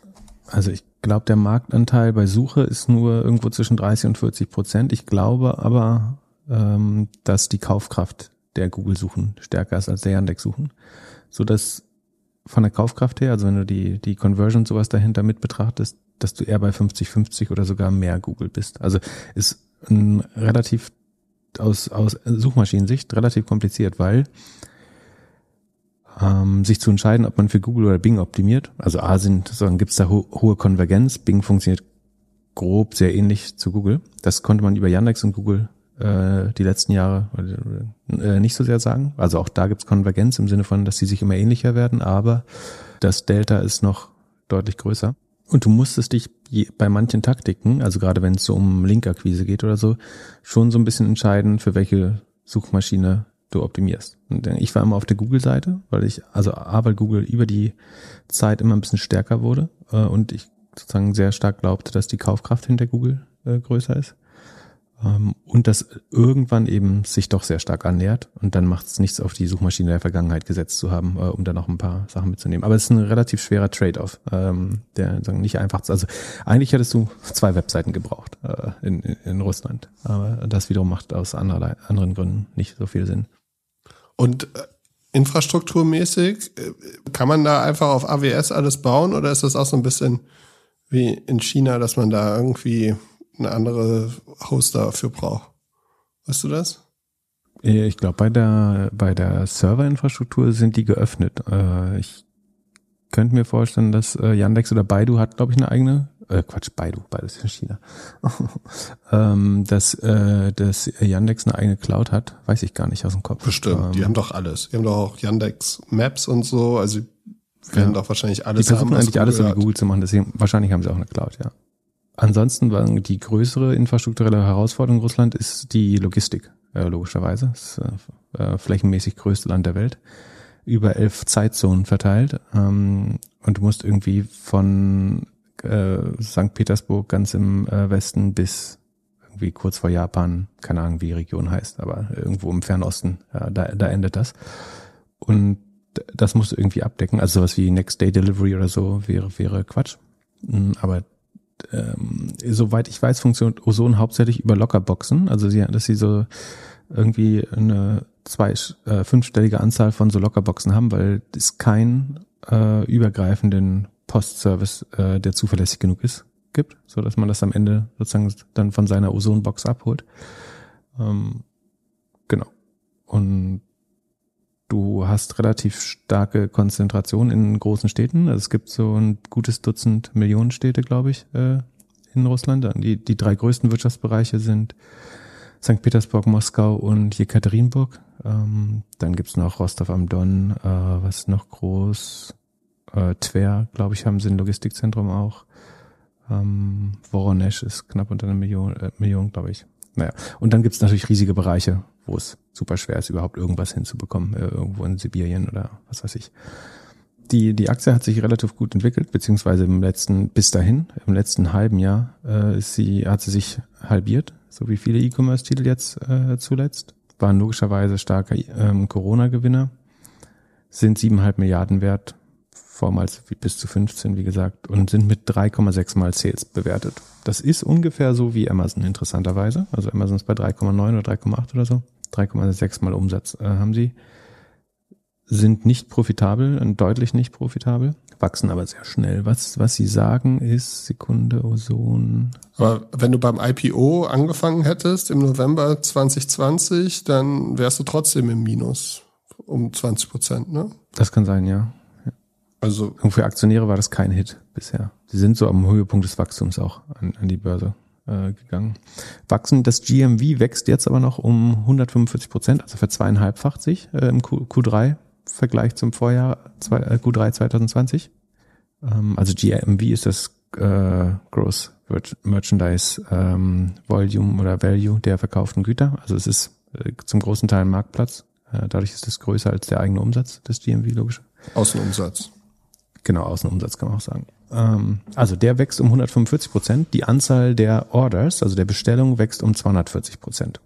also ich glaube, der Marktanteil bei Suche ist nur irgendwo zwischen 30 und 40 Prozent. Ich glaube aber, ähm, dass die Kaufkraft der Google-Suchen stärker ist als der Yandex-Suchen. So dass von der Kaufkraft her, also wenn du die, die Conversion sowas dahinter mit betrachtest, dass du eher bei 50-50 oder sogar mehr Google bist. Also ist ein relativ aus, aus Suchmaschinensicht relativ kompliziert, weil ähm, sich zu entscheiden, ob man für Google oder Bing optimiert. Also A sind, sondern gibt es da ho hohe Konvergenz. Bing funktioniert grob sehr ähnlich zu Google. Das konnte man über Yandex und Google äh, die letzten Jahre äh, nicht so sehr sagen. Also auch da gibt es Konvergenz im Sinne von, dass sie sich immer ähnlicher werden, aber das Delta ist noch deutlich größer. Und du musstest dich bei manchen Taktiken, also gerade wenn es so um Linkakquise geht oder so, schon so ein bisschen entscheiden, für welche Suchmaschine du optimierst. Und ich war immer auf der Google-Seite, weil ich, also A, weil Google über die Zeit immer ein bisschen stärker wurde äh, und ich sozusagen sehr stark glaubte, dass die Kaufkraft hinter Google äh, größer ist. Ähm, und das irgendwann eben sich doch sehr stark annähert und dann macht es nichts auf die Suchmaschine der Vergangenheit gesetzt zu haben, äh, um da noch ein paar Sachen mitzunehmen. Aber es ist ein relativ schwerer Trade-off, ähm, der sagen, nicht einfach, also eigentlich hättest du zwei Webseiten gebraucht äh, in, in Russland, aber das wiederum macht aus anderer, anderen Gründen nicht so viel Sinn. Und äh, infrastrukturmäßig, kann man da einfach auf AWS alles bauen oder ist das auch so ein bisschen wie in China, dass man da irgendwie eine andere Host dafür braucht. Weißt du das? Ich glaube, bei der, bei der Serverinfrastruktur sind die geöffnet. Äh, ich könnte mir vorstellen, dass äh, Yandex oder Baidu hat, glaube ich, eine eigene, äh, Quatsch, Baidu, beides in China. ähm, dass, äh, dass Yandex eine eigene Cloud hat, weiß ich gar nicht aus dem Kopf. Bestimmt, ähm, die haben doch alles. Die haben doch auch Yandex Maps und so, also werden ja. doch wahrscheinlich alles Die versuchen eigentlich alles so wie Google zu machen, deswegen wahrscheinlich haben sie auch eine Cloud, ja. Ansonsten war die größere infrastrukturelle Herausforderung Russland ist die Logistik, äh, logischerweise. Das ist, äh, äh, flächenmäßig größte Land der Welt. Über elf Zeitzonen verteilt. Ähm, und du musst irgendwie von äh, St. Petersburg ganz im äh, Westen bis irgendwie kurz vor Japan, keine Ahnung, wie die Region heißt, aber irgendwo im Fernosten, ja, da, da endet das. Und das musst du irgendwie abdecken. Also sowas wie Next Day Delivery oder so wäre, wäre Quatsch. Hm, aber ähm, soweit ich weiß, funktioniert Ozon hauptsächlich über Lockerboxen. Also sie, dass sie so irgendwie eine zwei, äh, fünfstellige Anzahl von so Lockerboxen haben, weil es keinen äh, übergreifenden Postservice, äh, der zuverlässig genug ist, gibt, so dass man das am Ende sozusagen dann von seiner Ozonbox abholt. Ähm, genau. Und du hast relativ starke Konzentration in großen Städten. Also es gibt so ein gutes Dutzend Millionenstädte, glaube ich, äh, in Russland. Die, die drei größten Wirtschaftsbereiche sind St. Petersburg, Moskau und Jekaterinburg. Ähm, dann gibt's noch Rostov am Don, äh, was noch groß, äh, Tver, glaube ich, haben sie ein Logistikzentrum auch. Ähm, Voronezh ist knapp unter einer Million, äh, Million glaube ich. Naja, und dann gibt's natürlich riesige Bereiche, wo es super schwer ist, überhaupt irgendwas hinzubekommen, äh, irgendwo in Sibirien oder was weiß ich. Die, die Aktie hat sich relativ gut entwickelt, beziehungsweise im letzten, bis dahin, im letzten halben Jahr, äh, ist sie, hat sie sich halbiert, so wie viele E-Commerce-Titel jetzt äh, zuletzt. Waren logischerweise starker ähm, Corona-Gewinner, sind siebeneinhalb Milliarden wert, vormals bis zu 15, wie gesagt, und sind mit 3,6 mal Sales bewertet. Das ist ungefähr so wie Amazon interessanterweise. Also Amazon ist bei 3,9 oder 3,8 oder so. 3,6 mal Umsatz äh, haben sie. Sind nicht profitabel, deutlich nicht profitabel, wachsen aber sehr schnell. Was, was sie sagen ist, Sekunde, Ozon. Aber wenn du beim IPO angefangen hättest im November 2020, dann wärst du trotzdem im Minus um 20 Prozent, ne? Das kann sein, ja. Also und für Aktionäre war das kein Hit bisher. Sie sind so am Höhepunkt des Wachstums auch an, an die Börse äh, gegangen. Wachsen, das GMV wächst jetzt aber noch um 145 Prozent, also verzweieinhalbfacht sich äh, im Q, Q3 Vergleich zum Vorjahr zwei, äh, Q3 2020. Ähm, also GMV ist das äh, Gross Merchandise ähm, Volume oder Value der verkauften Güter. Also es ist äh, zum großen Teil ein Marktplatz. Äh, dadurch ist es größer als der eigene Umsatz des GMV, logisch. Außenumsatz. Genau, Außenumsatz kann man auch sagen. Ähm, also der wächst um 145 Prozent. Die Anzahl der Orders, also der Bestellungen, wächst um 240 Prozent.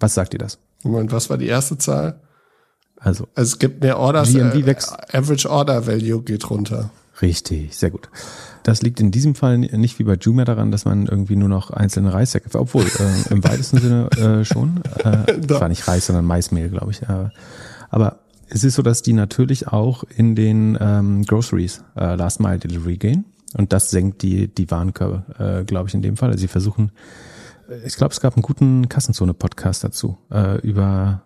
Was sagt ihr das? Moment, was war die erste Zahl? Also, also es gibt mehr Orders. GMV äh, wächst. Average Order Value geht runter. Richtig, sehr gut. Das liegt in diesem Fall nicht wie bei Jumia daran, dass man irgendwie nur noch einzelne Reissäcke, obwohl äh, im weitesten Sinne äh, schon. Äh, war nicht Reis, sondern Maismehl, glaube ich. Äh, aber es ist so, dass die natürlich auch in den ähm, Groceries äh, Last Mile Delivery gehen. Und das senkt die, die Warenkörbe, äh, glaube ich, in dem Fall. Also sie versuchen, äh, ich glaube, es gab einen guten Kassenzone-Podcast dazu, äh, über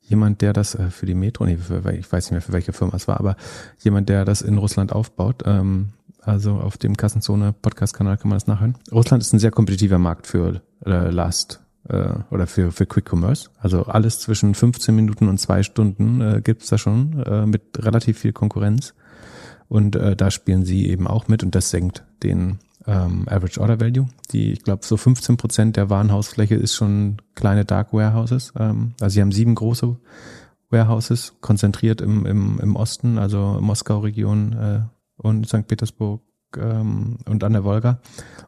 jemand, der das äh, für die Metro, nee, für, ich weiß nicht mehr, für welche Firma es war, aber jemand, der das in Russland aufbaut. Ähm, also auf dem Kassenzone-Podcast-Kanal kann man das nachhören. Russland ist ein sehr kompetitiver Markt für äh, Last äh, oder für, für Quick Commerce. Also alles zwischen 15 Minuten und zwei Stunden äh, gibt's da schon äh, mit relativ viel Konkurrenz. Und äh, da spielen sie eben auch mit und das senkt den ähm, Average Order Value. Die, ich glaube, so 15 Prozent der Warenhausfläche ist schon kleine Dark Warehouses. Ähm, also sie haben sieben große Warehouses konzentriert im, im, im Osten, also Moskau-Region äh, und St. Petersburg ähm, und an der Wolga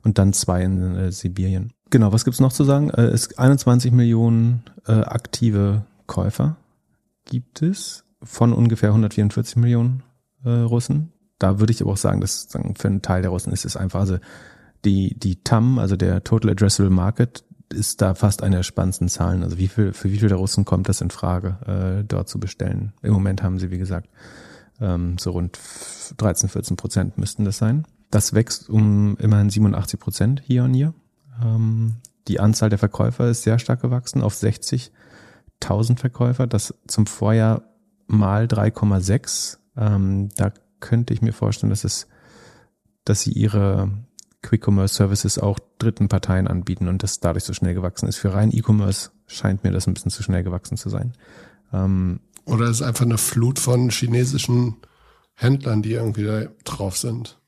und dann zwei in äh, Sibirien. Genau, was gibt's noch zu sagen? Äh, es 21 Millionen äh, aktive Käufer gibt es von ungefähr 144 Millionen äh, Russen. Da würde ich aber auch sagen, dass für einen Teil der Russen ist es einfach, also die, die TAM, also der Total Addressable Market, ist da fast eine der spannendsten Zahlen. Also wie viel, für wie viele der Russen kommt das in Frage, äh, dort zu bestellen? Im Moment haben sie, wie gesagt, ähm, so rund 13, 14 Prozent müssten das sein. Das wächst um immerhin 87 Prozent hier und hier. Ähm, die Anzahl der Verkäufer ist sehr stark gewachsen auf 60.000 Verkäufer. Das zum Vorjahr mal 3,6. Ähm, da könnte ich mir vorstellen, dass es, dass sie ihre Quick Commerce Services auch dritten Parteien anbieten und das dadurch so schnell gewachsen ist. Für rein E-Commerce scheint mir das ein bisschen zu schnell gewachsen zu sein. Ähm, Oder es ist einfach eine Flut von chinesischen Händlern, die irgendwie da drauf sind.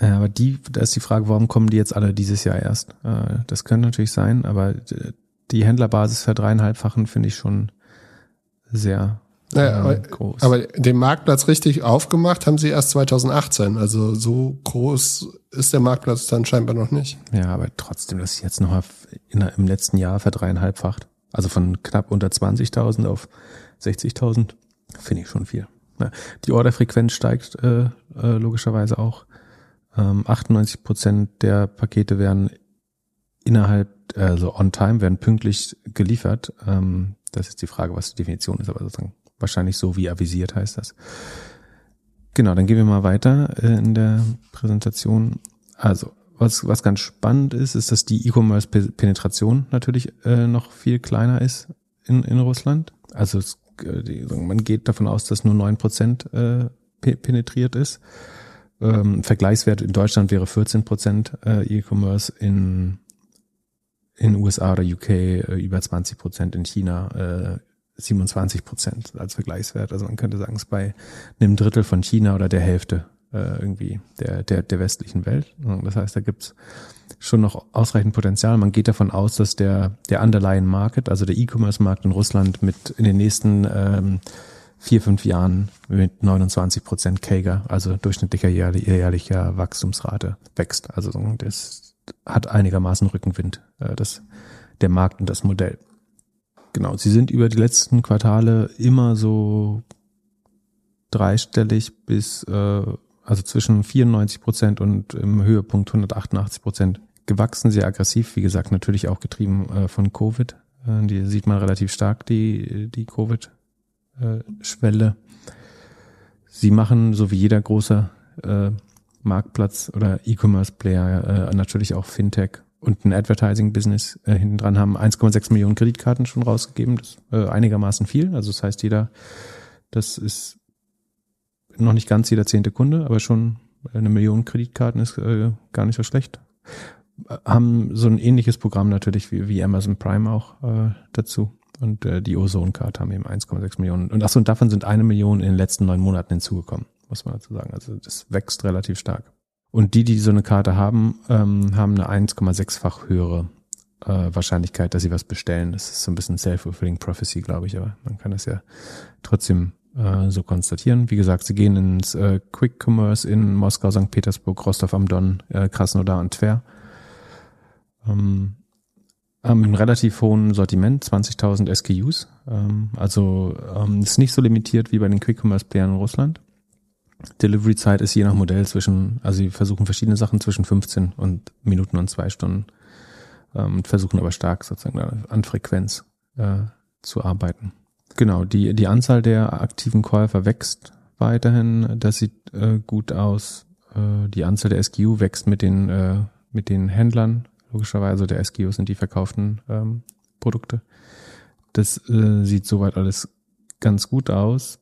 Ja, aber die, da ist die Frage, warum kommen die jetzt alle dieses Jahr erst? Äh, das könnte natürlich sein, aber die Händlerbasis verdreieinhalbfachen finde ich schon sehr naja, aber, groß. aber den Marktplatz richtig aufgemacht haben sie erst 2018. Also so groß ist der Marktplatz dann scheinbar noch nicht. Ja, aber trotzdem, das ist jetzt noch mal in, im letzten Jahr verdreieinhalbfacht. Also von knapp unter 20.000 auf 60.000 finde ich schon viel. Die Orderfrequenz steigt äh, äh, logischerweise auch. Ähm, 98 Prozent der Pakete werden innerhalb, also on time, werden pünktlich geliefert. Ähm, das ist die Frage, was die Definition ist, aber sozusagen wahrscheinlich so wie avisiert heißt das. Genau, dann gehen wir mal weiter äh, in der Präsentation. Also, was, was ganz spannend ist, ist, dass die E-Commerce-Penetration natürlich äh, noch viel kleiner ist in, in Russland. Also es, äh, die, man geht davon aus, dass nur neun Prozent äh, penetriert ist. Ähm, Vergleichswert in Deutschland wäre 14 Prozent äh, E-Commerce, in in USA oder UK äh, über 20 Prozent, in China äh, 27 Prozent als Vergleichswert. Also man könnte sagen, es ist bei einem Drittel von China oder der Hälfte äh, irgendwie der, der, der westlichen Welt. Das heißt, da gibt's schon noch ausreichend Potenzial. Man geht davon aus, dass der, der Underlying Market, also der E-Commerce-Markt in Russland mit in den nächsten ähm, vier, fünf Jahren mit 29 Prozent Kager, also durchschnittlicher jährlicher Wachstumsrate wächst. Also das hat einigermaßen Rückenwind, äh, das, der Markt und das Modell. Genau, sie sind über die letzten Quartale immer so dreistellig bis äh, also zwischen 94 Prozent und im Höhepunkt 188 Prozent gewachsen, sehr aggressiv, wie gesagt, natürlich auch getrieben äh, von Covid. Die sieht man relativ stark, die, die Covid-Schwelle. Äh, sie machen, so wie jeder große äh, Marktplatz oder E-Commerce-Player, äh, natürlich auch Fintech und ein Advertising-Business äh, hinten dran haben 1,6 Millionen Kreditkarten schon rausgegeben. Das äh, einigermaßen viel. Also das heißt, jeder, das ist noch nicht ganz jeder zehnte Kunde, aber schon eine Million Kreditkarten ist äh, gar nicht so schlecht. Haben so ein ähnliches Programm natürlich wie, wie Amazon Prime auch äh, dazu. Und äh, die Ozone-Card haben eben 1,6 Millionen. Und achso, und davon sind eine Million in den letzten neun Monaten hinzugekommen, muss man dazu sagen. Also das wächst relativ stark. Und die, die so eine Karte haben, ähm, haben eine 1,6-fach höhere äh, Wahrscheinlichkeit, dass sie was bestellen. Das ist so ein bisschen self-fulfilling prophecy, glaube ich, aber man kann das ja trotzdem äh, so konstatieren. Wie gesagt, sie gehen ins äh, Quick Commerce in Moskau, St. Petersburg, Rostov am Don, äh, Krasnodar und Tver. Ähm, haben ein relativ hohen Sortiment, 20.000 SKUs. Ähm, also ähm, ist nicht so limitiert wie bei den Quick Commerce Playern in Russland. Delivery-Zeit ist je nach Modell zwischen, also sie versuchen verschiedene Sachen zwischen 15 und Minuten und zwei Stunden ähm, versuchen aber stark sozusagen an Frequenz äh, zu arbeiten. Genau, die, die Anzahl der aktiven Käufer wächst weiterhin, das sieht äh, gut aus. Äh, die Anzahl der SKU wächst mit den, äh, mit den Händlern, logischerweise. Der SKU sind die verkauften ähm, Produkte. Das äh, sieht soweit alles ganz gut aus.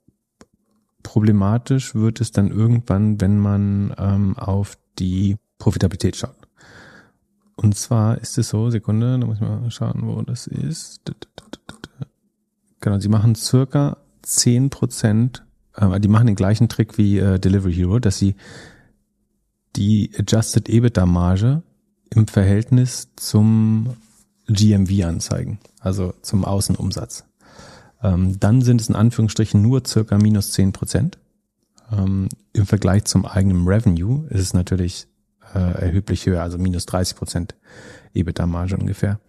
Problematisch wird es dann irgendwann, wenn man ähm, auf die Profitabilität schaut. Und zwar ist es so, Sekunde, da muss ich mal schauen, wo das ist. Genau, sie machen circa zehn Prozent, äh, die machen den gleichen Trick wie äh, Delivery Hero, dass sie die Adjusted EBITDA Marge im Verhältnis zum GMV anzeigen, also zum Außenumsatz. Ähm, dann sind es in Anführungsstrichen nur circa minus zehn Prozent. Ähm, Im Vergleich zum eigenen Revenue ist es natürlich äh, erheblich höher, also minus 30 Prozent EBITDA-Marge ungefähr.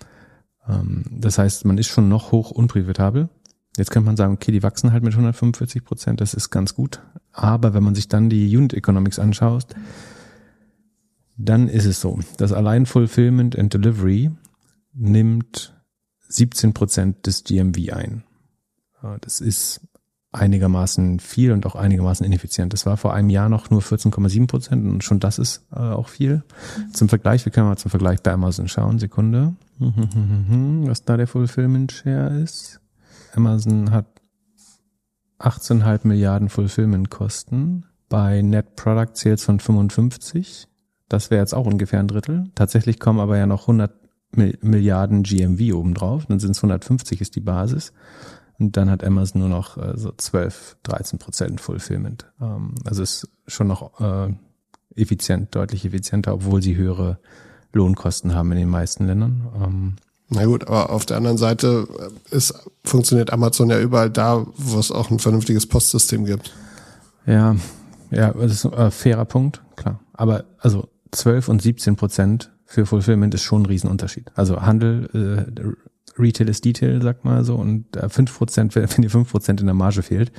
Ähm, das heißt, man ist schon noch hoch unprofitabel. Jetzt könnte man sagen, okay, die wachsen halt mit 145 Prozent, das ist ganz gut. Aber wenn man sich dann die Unit Economics anschaut, dann ist es so, dass allein Fulfillment and Delivery nimmt 17 Prozent des GMV ein. Das ist einigermaßen viel und auch einigermaßen ineffizient. Das war vor einem Jahr noch nur 14,7 Prozent und schon das ist äh, auch viel. Zum Vergleich, wir können mal zum Vergleich bei Amazon schauen. Sekunde. Was da der Fulfillment Share ist. Amazon hat 18,5 Milliarden Fulfillment Kosten bei Net Product Sales von 55. Das wäre jetzt auch ungefähr ein Drittel. Tatsächlich kommen aber ja noch 100 Milliarden GMV obendrauf. Dann sind es 150 ist die Basis. Und dann hat Amazon nur noch äh, so 12, 13 Prozent Fulfillment. Ähm, also ist schon noch äh, effizient, deutlich effizienter, obwohl sie höhere Lohnkosten haben in den meisten Ländern. Ähm, na gut, aber auf der anderen Seite äh, ist, funktioniert Amazon ja überall da, wo es auch ein vernünftiges Postsystem gibt. Ja, ja, das ist ein äh, fairer Punkt, klar. Aber also 12 und 17 Prozent für Fulfillment ist schon ein Riesenunterschied. Also Handel, äh, Retail ist Detail, sagt man so, und äh, 5%, wenn dir 5% in der Marge fehlt,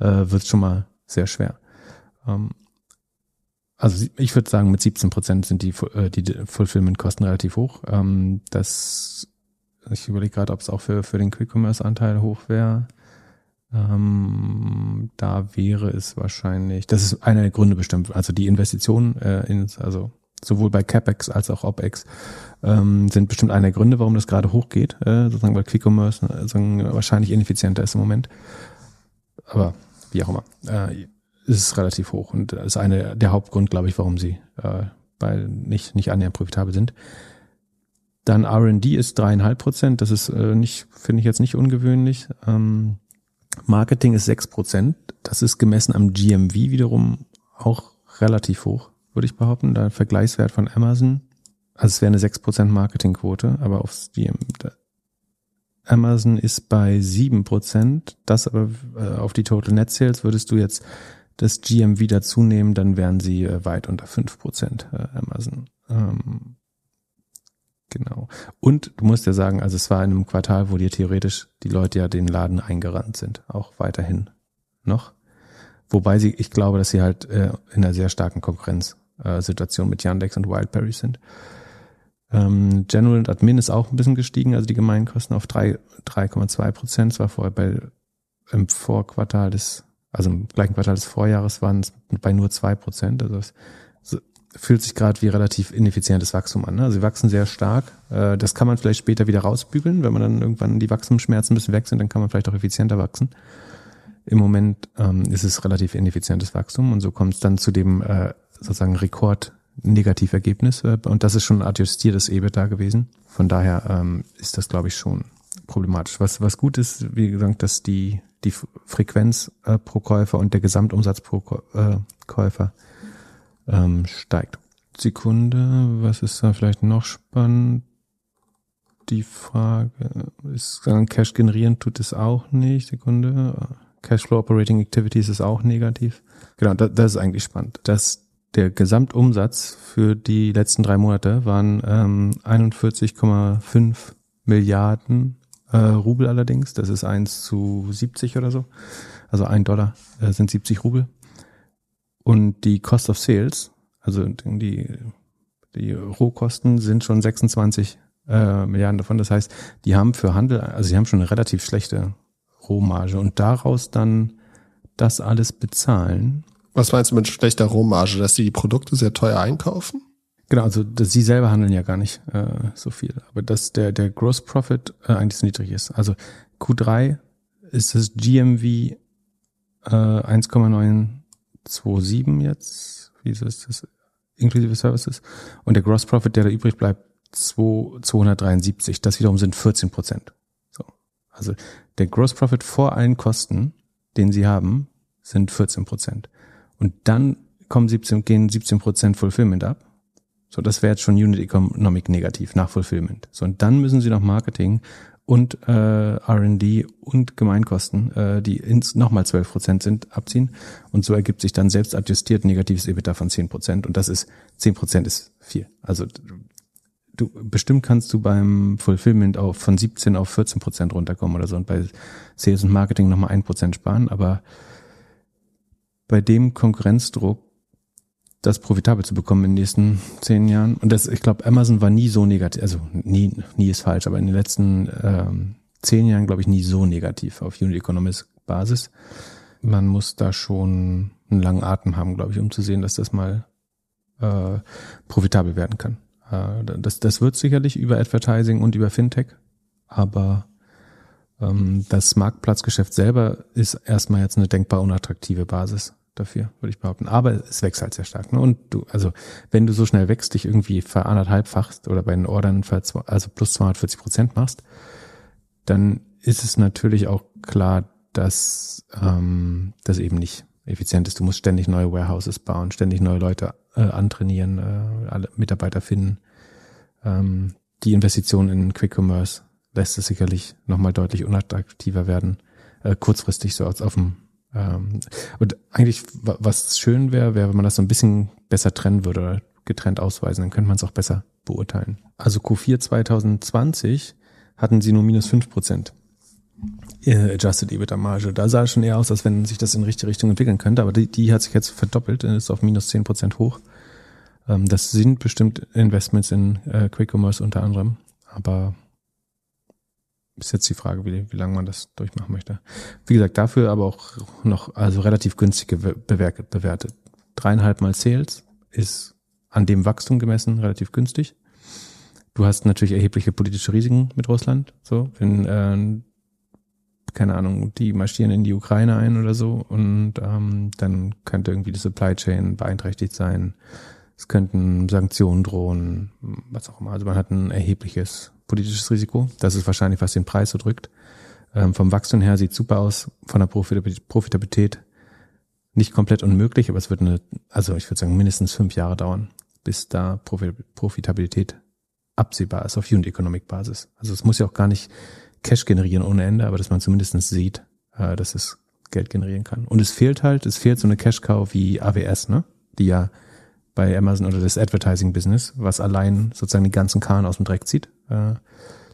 äh, wird schon mal sehr schwer. Ähm, also ich würde sagen, mit 17% sind die, äh, die Fulfillment-Kosten relativ hoch. Ähm, das, ich überlege gerade, ob es auch für, für den Quick-Commerce-Anteil hoch wäre. Ähm, da wäre es wahrscheinlich, das ist einer der Gründe bestimmt, also die Investition äh, in, also sowohl bei CapEx als auch OpEx ähm, sind bestimmt einer der Gründe, warum das gerade hochgeht, äh, sozusagen weil Quick Commerce äh, sozusagen wahrscheinlich ineffizienter ist im Moment. Aber wie auch immer, äh, ist es relativ hoch und ist einer der Hauptgrund, glaube ich, warum sie äh, bei nicht nicht annähernd profitabel sind. Dann R&D ist dreieinhalb Prozent, das ist äh, nicht finde ich jetzt nicht ungewöhnlich. Ähm, Marketing ist sechs Prozent, das ist gemessen am GMV wiederum auch relativ hoch, würde ich behaupten. Da Vergleichswert von Amazon also es wäre eine 6% Marketingquote, aber auf Steam. Amazon ist bei 7%, das aber äh, auf die Total Net Sales würdest du jetzt das GM wieder zunehmen, dann wären sie äh, weit unter 5% äh, Amazon. Ähm, genau. Und du musst ja sagen, also es war in einem Quartal, wo dir theoretisch die Leute ja den Laden eingerannt sind, auch weiterhin noch. Wobei sie, ich glaube, dass sie halt äh, in einer sehr starken Konkurrenzsituation äh, mit Yandex und Wildberry sind. Ähm, General und Admin ist auch ein bisschen gestiegen, also die Gemeinkosten auf 3,2 Prozent. Es war vorher bei im Vorquartal des, also im gleichen Quartal des Vorjahres waren es bei nur zwei Prozent. Also es fühlt sich gerade wie relativ ineffizientes Wachstum an. Ne? Also sie wachsen sehr stark. Äh, das kann man vielleicht später wieder rausbügeln, wenn man dann irgendwann die Wachstumsschmerzen ein bisschen weg sind, dann kann man vielleicht auch effizienter wachsen. Im Moment ähm, ist es relativ ineffizientes Wachstum und so kommt es dann zu dem äh, sozusagen Rekord Negativergebnis äh, und das ist schon ein adjustiertes EBITDA gewesen. Von daher ähm, ist das, glaube ich, schon problematisch. Was, was gut ist, wie gesagt, dass die, die Frequenz äh, pro Käufer und der Gesamtumsatz pro äh, Käufer ähm, steigt. Sekunde, was ist da vielleicht noch spannend? Die Frage ist, Cash generieren tut es auch nicht. Sekunde. Cashflow Operating Activities ist auch negativ. Genau, das, das ist eigentlich spannend. Das der Gesamtumsatz für die letzten drei Monate waren ähm, 41,5 Milliarden äh, Rubel allerdings. Das ist eins zu 70 oder so. Also ein Dollar äh, sind 70 Rubel. Und die Cost of Sales, also die, die Rohkosten sind schon 26 äh, Milliarden davon. Das heißt, die haben für Handel, also sie haben schon eine relativ schlechte Rohmarge und daraus dann das alles bezahlen, was meinst du mit schlechter Rohmarge, dass sie die Produkte sehr teuer einkaufen? Genau, also das, sie selber handeln ja gar nicht äh, so viel, aber dass der der Gross Profit äh, eigentlich so niedrig ist. Also Q3 ist das GMV äh, 1,927 jetzt, wie ist das, inklusive Services und der Gross Profit, der da übrig bleibt, 2, 273. Das wiederum sind 14 Prozent. So, also der Gross Profit vor allen Kosten, den sie haben, sind 14 Prozent. Und dann kommen 17, gehen 17 Prozent Fulfillment ab. So, das wäre jetzt schon Unit Economic negativ nach Fulfillment. So, und dann müssen sie noch Marketing und äh, R&D und Gemeinkosten, äh, die ins nochmal 12 Prozent sind, abziehen. Und so ergibt sich dann selbst adjustiert negatives EBITDA von 10 Prozent. Und das ist, 10 Prozent ist viel. Also du bestimmt kannst du beim Fulfillment auch von 17 auf 14 Prozent runterkommen oder so und bei Sales und Marketing nochmal ein Prozent sparen. Aber bei dem Konkurrenzdruck das profitabel zu bekommen in den nächsten zehn Jahren. Und das, ich glaube, Amazon war nie so negativ, also nie, nie ist falsch, aber in den letzten ähm, zehn Jahren, glaube ich, nie so negativ auf Unit Economics Basis. Man muss da schon einen langen Atem haben, glaube ich, um zu sehen, dass das mal äh, profitabel werden kann. Äh, das, das wird sicherlich über Advertising und über Fintech, aber ähm, das Marktplatzgeschäft selber ist erstmal jetzt eine denkbar unattraktive Basis dafür, würde ich behaupten. Aber es wächst halt sehr stark. Ne? Und du, also wenn du so schnell wächst, dich irgendwie ver anderthalbfachst oder bei den Ordern ver, also plus 240 Prozent machst, dann ist es natürlich auch klar, dass ähm, das eben nicht effizient ist. Du musst ständig neue Warehouses bauen, ständig neue Leute äh, antrainieren, äh, alle Mitarbeiter finden. Ähm, die Investition in Quick Commerce lässt es sicherlich nochmal deutlich unattraktiver werden, äh, kurzfristig so als auf dem ähm, und eigentlich, was schön wäre, wäre, wenn man das so ein bisschen besser trennen würde oder getrennt ausweisen, dann könnte man es auch besser beurteilen. Also Q4 2020 hatten sie nur minus fünf Prozent Adjusted EBITDA Marge. Da sah es schon eher aus, als wenn sich das in richtige Richtung entwickeln könnte, aber die, die hat sich jetzt verdoppelt und ist auf minus zehn Prozent hoch. Ähm, das sind bestimmt Investments in äh, Quick Commerce unter anderem, aber ist jetzt die Frage, wie, wie lange man das durchmachen möchte. Wie gesagt, dafür aber auch noch also relativ günstig bewertet. Dreieinhalb Mal Sales ist an dem Wachstum gemessen relativ günstig. Du hast natürlich erhebliche politische Risiken mit Russland. So, wenn äh, keine Ahnung, die marschieren in die Ukraine ein oder so und ähm, dann könnte irgendwie die Supply Chain beeinträchtigt sein. Es könnten Sanktionen drohen, was auch immer. Also man hat ein erhebliches politisches Risiko. Das ist wahrscheinlich, was den Preis so drückt. Ähm, vom Wachstum her sieht super aus, von der Profitabilität nicht komplett unmöglich, aber es wird eine, also ich würde sagen, mindestens fünf Jahre dauern, bis da Profitabilität absehbar ist auf Unit Economic Basis. Also es muss ja auch gar nicht Cash generieren ohne Ende, aber dass man zumindest sieht, äh, dass es Geld generieren kann. Und es fehlt halt, es fehlt so eine Cash-Cow wie AWS, ne? Die ja bei Amazon oder das Advertising-Business, was allein sozusagen die ganzen Kahn aus dem Dreck zieht. Äh,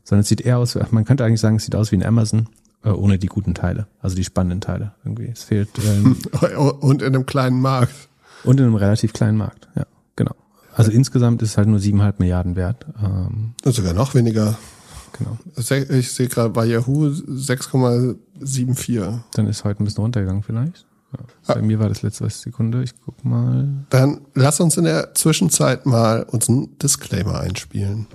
sondern es sieht eher aus, man könnte eigentlich sagen, es sieht aus wie ein Amazon, äh, ohne die guten Teile, also die spannenden Teile irgendwie. Es fehlt. Ähm, und in einem kleinen Markt. Und in einem relativ kleinen Markt, ja, genau. Also ja. insgesamt ist es halt nur siebeneinhalb Milliarden wert. Ähm, sogar noch weniger. Genau. Ich sehe gerade bei Yahoo 6,74. Dann ist heute ein bisschen runtergegangen vielleicht. Ja. Bei mir war das letzte Sekunde. Ich guck mal. Dann lass uns in der Zwischenzeit mal unseren Disclaimer einspielen.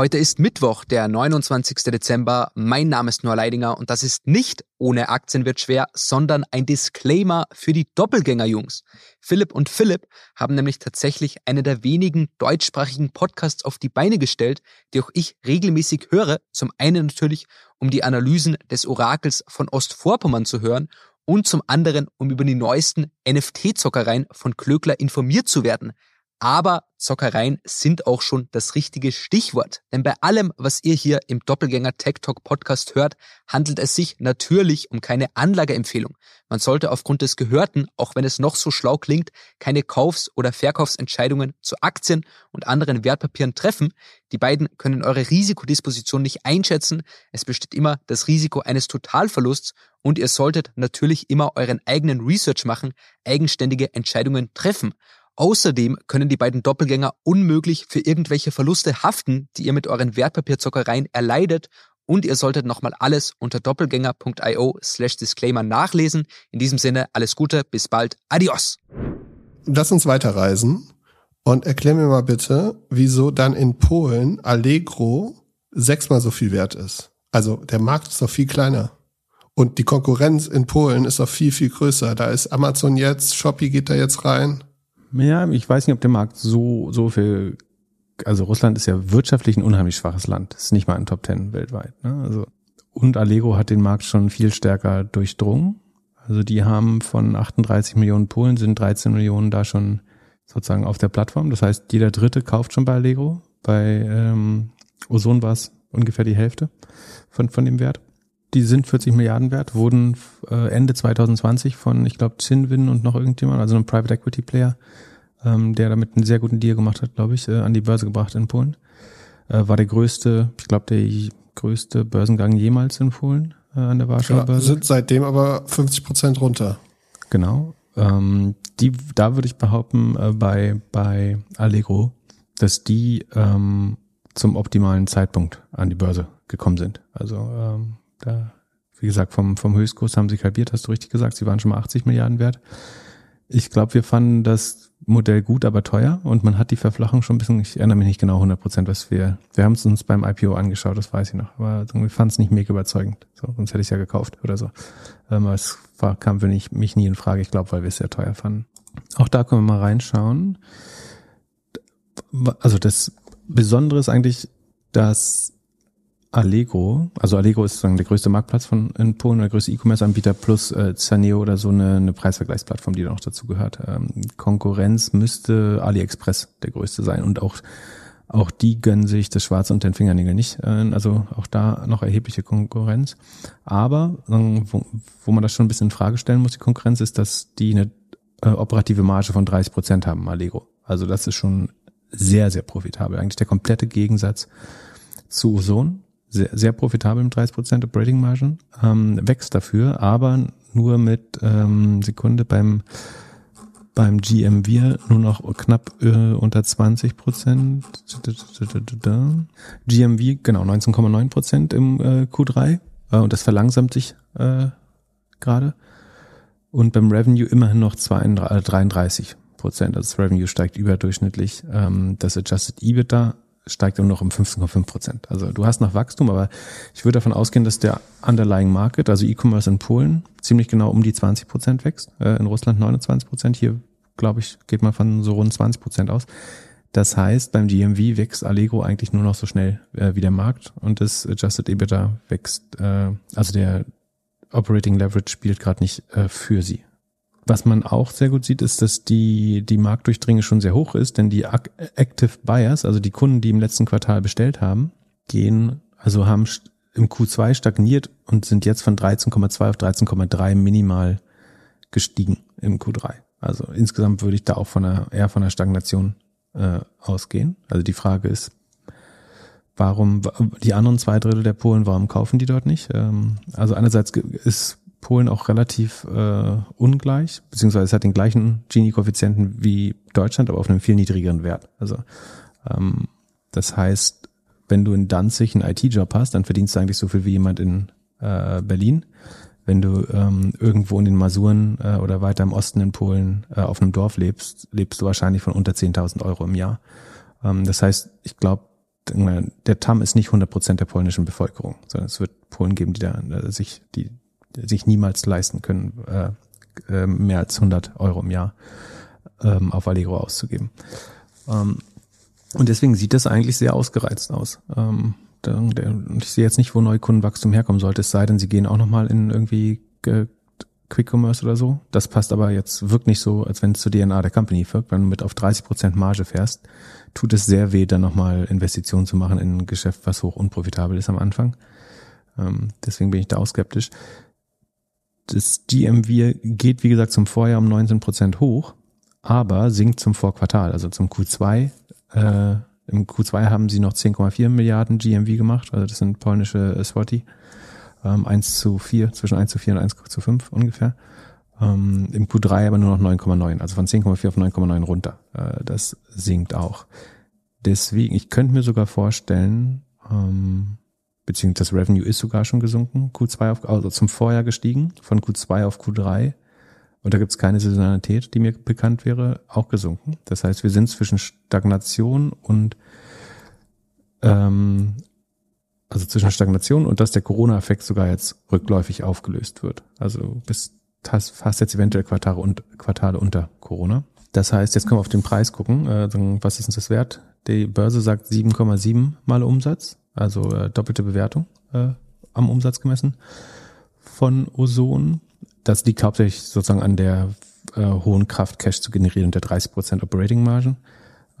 Heute ist Mittwoch, der 29. Dezember. Mein Name ist Noah Leidinger und das ist nicht ohne Aktien wird schwer, sondern ein Disclaimer für die Doppelgänger-Jungs. Philipp und Philipp haben nämlich tatsächlich eine der wenigen deutschsprachigen Podcasts auf die Beine gestellt, die auch ich regelmäßig höre. Zum einen natürlich, um die Analysen des Orakels von Ostvorpommern zu hören und zum anderen, um über die neuesten NFT-Zockereien von Klöckler informiert zu werden. Aber Zockereien sind auch schon das richtige Stichwort. Denn bei allem, was ihr hier im Doppelgänger Tech Talk Podcast hört, handelt es sich natürlich um keine Anlageempfehlung. Man sollte aufgrund des Gehörten, auch wenn es noch so schlau klingt, keine Kaufs- oder Verkaufsentscheidungen zu Aktien und anderen Wertpapieren treffen. Die beiden können eure Risikodisposition nicht einschätzen. Es besteht immer das Risiko eines Totalverlusts und ihr solltet natürlich immer euren eigenen Research machen, eigenständige Entscheidungen treffen. Außerdem können die beiden Doppelgänger unmöglich für irgendwelche Verluste haften, die ihr mit euren Wertpapierzockereien erleidet und ihr solltet nochmal alles unter doppelgänger.io slash disclaimer nachlesen. In diesem Sinne, alles Gute, bis bald, adios. Lass uns weiterreisen und erklär mir mal bitte, wieso dann in Polen Allegro sechsmal so viel wert ist. Also der Markt ist doch viel kleiner. Und die Konkurrenz in Polen ist doch viel, viel größer. Da ist Amazon jetzt, Shopee geht da jetzt rein. Ja, ich weiß nicht, ob der Markt so, so viel, also Russland ist ja wirtschaftlich ein unheimlich schwaches Land. Ist nicht mal ein Top Ten weltweit. Ne? Also, und Allegro hat den Markt schon viel stärker durchdrungen. Also die haben von 38 Millionen Polen sind 13 Millionen da schon sozusagen auf der Plattform. Das heißt, jeder Dritte kauft schon bei Allegro. Bei ähm, Ozon war es ungefähr die Hälfte von, von dem Wert. Die sind 40 Milliarden wert, wurden äh, Ende 2020 von, ich glaube, Cinwin und noch irgendjemand, also einem Private Equity Player, ähm, der damit einen sehr guten Deal gemacht hat, glaube ich, äh, an die Börse gebracht in Polen. Äh, war der größte, ich glaube, der größte Börsengang jemals in Polen äh, an der Warschauer Börse. Ja, sind seitdem aber 50 Prozent runter. Genau. Ähm, die, da würde ich behaupten, äh, bei, bei Allegro, dass die ähm, zum optimalen Zeitpunkt an die Börse gekommen sind. Also ähm, da, wie gesagt, vom, vom Höchstkurs haben sie halbiert, hast du richtig gesagt. Sie waren schon mal 80 Milliarden wert. Ich glaube, wir fanden das Modell gut, aber teuer und man hat die Verflachung schon ein bisschen, ich erinnere mich nicht genau 100 Prozent, was wir, wir haben es uns beim IPO angeschaut, das weiß ich noch, aber wir fanden es nicht mega überzeugend, so, sonst hätte ich es ja gekauft oder so. Ähm, aber es war, kam für mich, mich nie in Frage, ich glaube, weil wir es sehr teuer fanden. Auch da können wir mal reinschauen. Also das Besondere ist eigentlich, dass Allegro, also Allegro ist sozusagen der größte Marktplatz von in Polen, der größte E-Commerce-Anbieter plus äh, Zaneo oder so eine, eine Preisvergleichsplattform, die da noch dazu gehört. Ähm, Konkurrenz müsste AliExpress der größte sein und auch auch die gönnen sich das Schwarze und den Fingernägel nicht. Äh, also auch da noch erhebliche Konkurrenz. Aber wo, wo man das schon ein bisschen in Frage stellen muss, die Konkurrenz, ist, dass die eine äh, operative Marge von 30 Prozent haben, Allegro. Also das ist schon sehr, sehr profitabel. Eigentlich der komplette Gegensatz zu Ozon sehr, sehr profitabel mit 30% Operating Margin, ähm, wächst dafür, aber nur mit ähm, Sekunde beim beim GMV nur noch knapp äh, unter 20 Prozent. GMV, genau, 19,9 Prozent im äh, Q3 äh, und das verlangsamt sich äh, gerade. Und beim Revenue immerhin noch 32, 33 Prozent. Also das Revenue steigt überdurchschnittlich. Ähm, das Adjusted EBITDA steigt nur noch um 15,5 Prozent. Also du hast noch Wachstum, aber ich würde davon ausgehen, dass der Underlying Market, also E-Commerce in Polen, ziemlich genau um die 20 Prozent wächst. Äh, in Russland 29 Prozent. Hier, glaube ich, geht man von so rund 20 Prozent aus. Das heißt, beim GMV wächst Allegro eigentlich nur noch so schnell äh, wie der Markt und das Adjusted EBITDA wächst, äh, also der Operating Leverage spielt gerade nicht für sie. Was man auch sehr gut sieht, ist, dass die, die Marktdurchdringe schon sehr hoch ist, denn die Active Buyers, also die Kunden, die im letzten Quartal bestellt haben, gehen, also haben im Q2 stagniert und sind jetzt von 13,2 auf 13,3 minimal gestiegen im Q3. Also insgesamt würde ich da auch von einer, eher von einer Stagnation äh, ausgehen. Also die Frage ist, warum die anderen zwei Drittel der Polen, warum kaufen die dort nicht? Ähm, also einerseits ist Polen auch relativ äh, ungleich, beziehungsweise es hat den gleichen Gini-Koeffizienten wie Deutschland, aber auf einem viel niedrigeren Wert. Also ähm, das heißt, wenn du in Danzig einen IT-Job hast, dann verdienst du eigentlich so viel wie jemand in äh, Berlin. Wenn du ähm, irgendwo in den Masuren äh, oder weiter im Osten in Polen äh, auf einem Dorf lebst, lebst du wahrscheinlich von unter 10.000 Euro im Jahr. Ähm, das heißt, ich glaube, der TAM ist nicht 100 Prozent der polnischen Bevölkerung, sondern es wird Polen geben, die da äh, sich die sich niemals leisten können, äh, äh, mehr als 100 Euro im Jahr ähm, auf Allegro auszugeben. Ähm, und deswegen sieht das eigentlich sehr ausgereizt aus. Ähm, ich sehe jetzt nicht, wo Neukundenwachstum herkommen sollte, es sei denn, sie gehen auch nochmal in irgendwie äh, Quick Commerce oder so. Das passt aber jetzt wirklich nicht so, als wenn es zur DNA der Company wirkt. Wenn du mit auf 30 Prozent Marge fährst, tut es sehr weh, dann nochmal Investitionen zu machen in ein Geschäft, was hoch unprofitabel ist am Anfang. Ähm, deswegen bin ich da auch skeptisch das GMV geht, wie gesagt, zum Vorjahr um 19 Prozent hoch, aber sinkt zum Vorquartal, also zum Q2. Äh, Im Q2 haben sie noch 10,4 Milliarden GMV gemacht, also das sind polnische äh, Swati. Ähm, 1 zu 4, zwischen 1 zu 4 und 1 zu 5 ungefähr. Ähm, Im Q3 aber nur noch 9,9, also von 10,4 auf 9,9 runter. Äh, das sinkt auch. Deswegen, ich könnte mir sogar vorstellen, ähm, beziehungsweise das Revenue ist sogar schon gesunken, Q2 auf, also zum Vorjahr gestiegen, von Q2 auf Q3. Und da gibt es keine Saisonalität, die mir bekannt wäre, auch gesunken. Das heißt, wir sind zwischen Stagnation und ähm, also zwischen Stagnation und dass der Corona-Effekt sogar jetzt rückläufig aufgelöst wird. Also bis fast jetzt eventuell Quartale, und, Quartale unter Corona. Das heißt, jetzt können wir auf den Preis gucken. Äh, was ist uns das wert? Die Börse sagt 7,7 mal Umsatz also äh, doppelte Bewertung äh, am Umsatz gemessen von Ozon. Das liegt hauptsächlich sozusagen an der äh, hohen Kraft, Cash zu generieren und der 30% Operating Margin.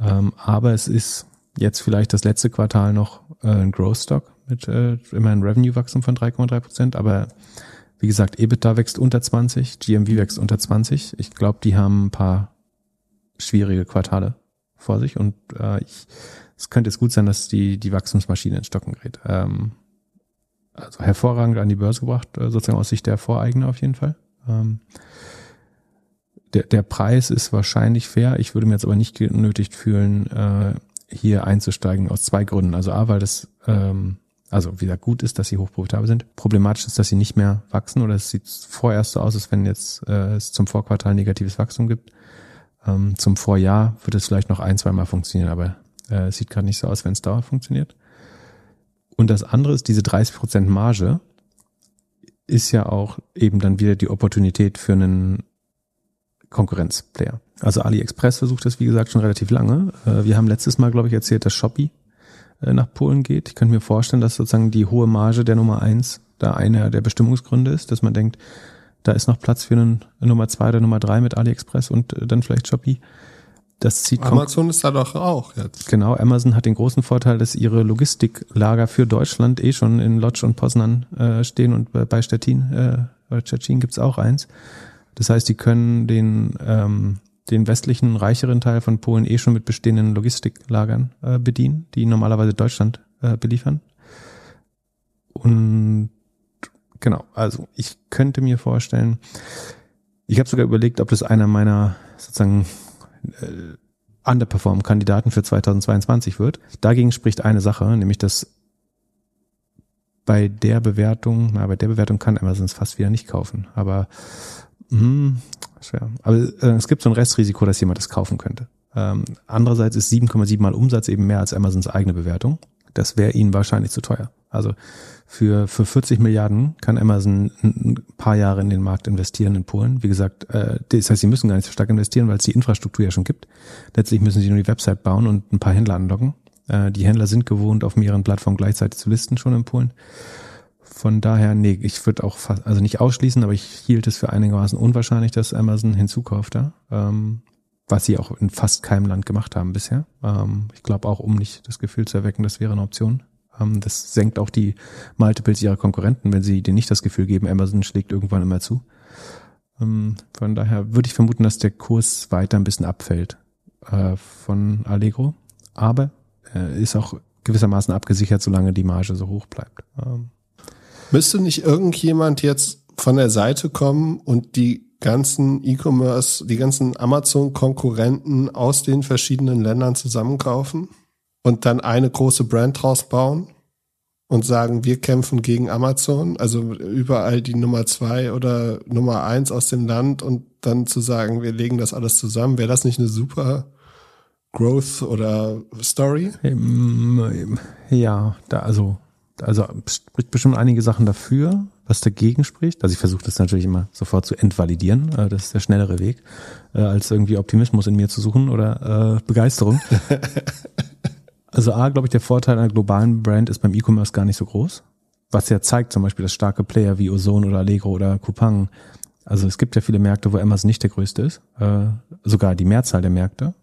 Ähm, aber es ist jetzt vielleicht das letzte Quartal noch äh, ein Growth Stock mit äh, immerhin Revenue-Wachstum von 3,3 Prozent, aber wie gesagt, EBITDA wächst unter 20, GMV wächst unter 20. Ich glaube, die haben ein paar schwierige Quartale vor sich und äh, ich, es könnte jetzt gut sein, dass die, die Wachstumsmaschine in Stocken gerät. Ähm, also hervorragend an die Börse gebracht, äh, sozusagen aus Sicht der Voreigner auf jeden Fall. Ähm, der, der Preis ist wahrscheinlich fair. Ich würde mir jetzt aber nicht genötigt fühlen, äh, hier einzusteigen aus zwei Gründen. Also A, weil das ähm, also wieder gut ist, dass sie hochprofitabel sind. Problematisch ist, dass sie nicht mehr wachsen oder es sieht vorerst so aus, als wenn jetzt äh, es zum Vorquartal negatives Wachstum gibt. Ähm, zum Vorjahr wird es vielleicht noch ein, zwei Mal funktionieren, aber äh, sieht gerade nicht so aus, wenn es dauerhaft funktioniert. Und das andere ist, diese 30% Marge ist ja auch eben dann wieder die Opportunität für einen Konkurrenzplayer. Also AliExpress versucht das, wie gesagt, schon relativ lange. Äh, wir haben letztes Mal, glaube ich, erzählt, dass Shopee äh, nach Polen geht. Ich könnte mir vorstellen, dass sozusagen die hohe Marge der Nummer eins da einer der Bestimmungsgründe ist, dass man denkt, da ist noch Platz für einen Nummer zwei oder Nummer drei mit AliExpress und äh, dann vielleicht Shopee. Das zieht Amazon ist da doch auch jetzt. Genau, Amazon hat den großen Vorteil, dass ihre Logistiklager für Deutschland eh schon in Lodz und Poznan äh, stehen und bei Stettin, äh, bei Stettin gibt's auch eins. Das heißt, die können den ähm, den westlichen, reicheren Teil von Polen eh schon mit bestehenden Logistiklagern äh, bedienen, die normalerweise Deutschland äh, beliefern. Und genau, also ich könnte mir vorstellen, ich habe sogar überlegt, ob das einer meiner sozusagen äh, Underperform-Kandidaten für 2022 wird. Dagegen spricht eine Sache, nämlich dass bei der Bewertung, na, bei der Bewertung kann Amazon es fast wieder nicht kaufen, aber mh, hm, schwer. Aber äh, es gibt so ein Restrisiko, dass jemand das kaufen könnte. Ähm, andererseits ist 7,7 mal Umsatz eben mehr als Amazons eigene Bewertung. Das wäre ihnen wahrscheinlich zu teuer. Also für, für 40 Milliarden kann Amazon ein paar Jahre in den Markt investieren in Polen. Wie gesagt, äh, das heißt, sie müssen gar nicht so stark investieren, weil es die Infrastruktur ja schon gibt. Letztlich müssen sie nur die Website bauen und ein paar Händler anlocken. Äh, die Händler sind gewohnt, auf mehreren Plattformen gleichzeitig zu listen schon in Polen. Von daher, nee, ich würde auch fast, also nicht ausschließen, aber ich hielt es für einigermaßen unwahrscheinlich, dass Amazon hinzukauft da. Ähm, was sie auch in fast keinem Land gemacht haben bisher. Ähm, ich glaube auch, um nicht das Gefühl zu erwecken, das wäre eine Option. Ähm, das senkt auch die Multiples ihrer Konkurrenten, wenn sie denen nicht das Gefühl geben, Amazon schlägt irgendwann immer zu. Ähm, von daher würde ich vermuten, dass der Kurs weiter ein bisschen abfällt äh, von Allegro. Aber äh, ist auch gewissermaßen abgesichert, solange die Marge so hoch bleibt. Ähm, Müsste nicht irgendjemand jetzt von der Seite kommen und die ganzen E-Commerce, die ganzen Amazon-Konkurrenten aus den verschiedenen Ländern zusammenkaufen und dann eine große Brand draus bauen und sagen, wir kämpfen gegen Amazon, also überall die Nummer zwei oder Nummer eins aus dem Land und dann zu sagen, wir legen das alles zusammen, wäre das nicht eine super Growth oder Story? Ja, da also also spricht bestimmt einige Sachen dafür, was dagegen spricht. Also ich versuche das natürlich immer sofort zu entvalidieren. Äh, das ist der schnellere Weg, äh, als irgendwie Optimismus in mir zu suchen oder äh, Begeisterung. also A, glaube ich, der Vorteil einer globalen Brand ist beim E-Commerce gar nicht so groß. Was ja zeigt zum Beispiel, dass starke Player wie Ozone oder Allegro oder Coupang, also es gibt ja viele Märkte, wo Amazon nicht der größte ist, sogar die Mehrzahl der Märkte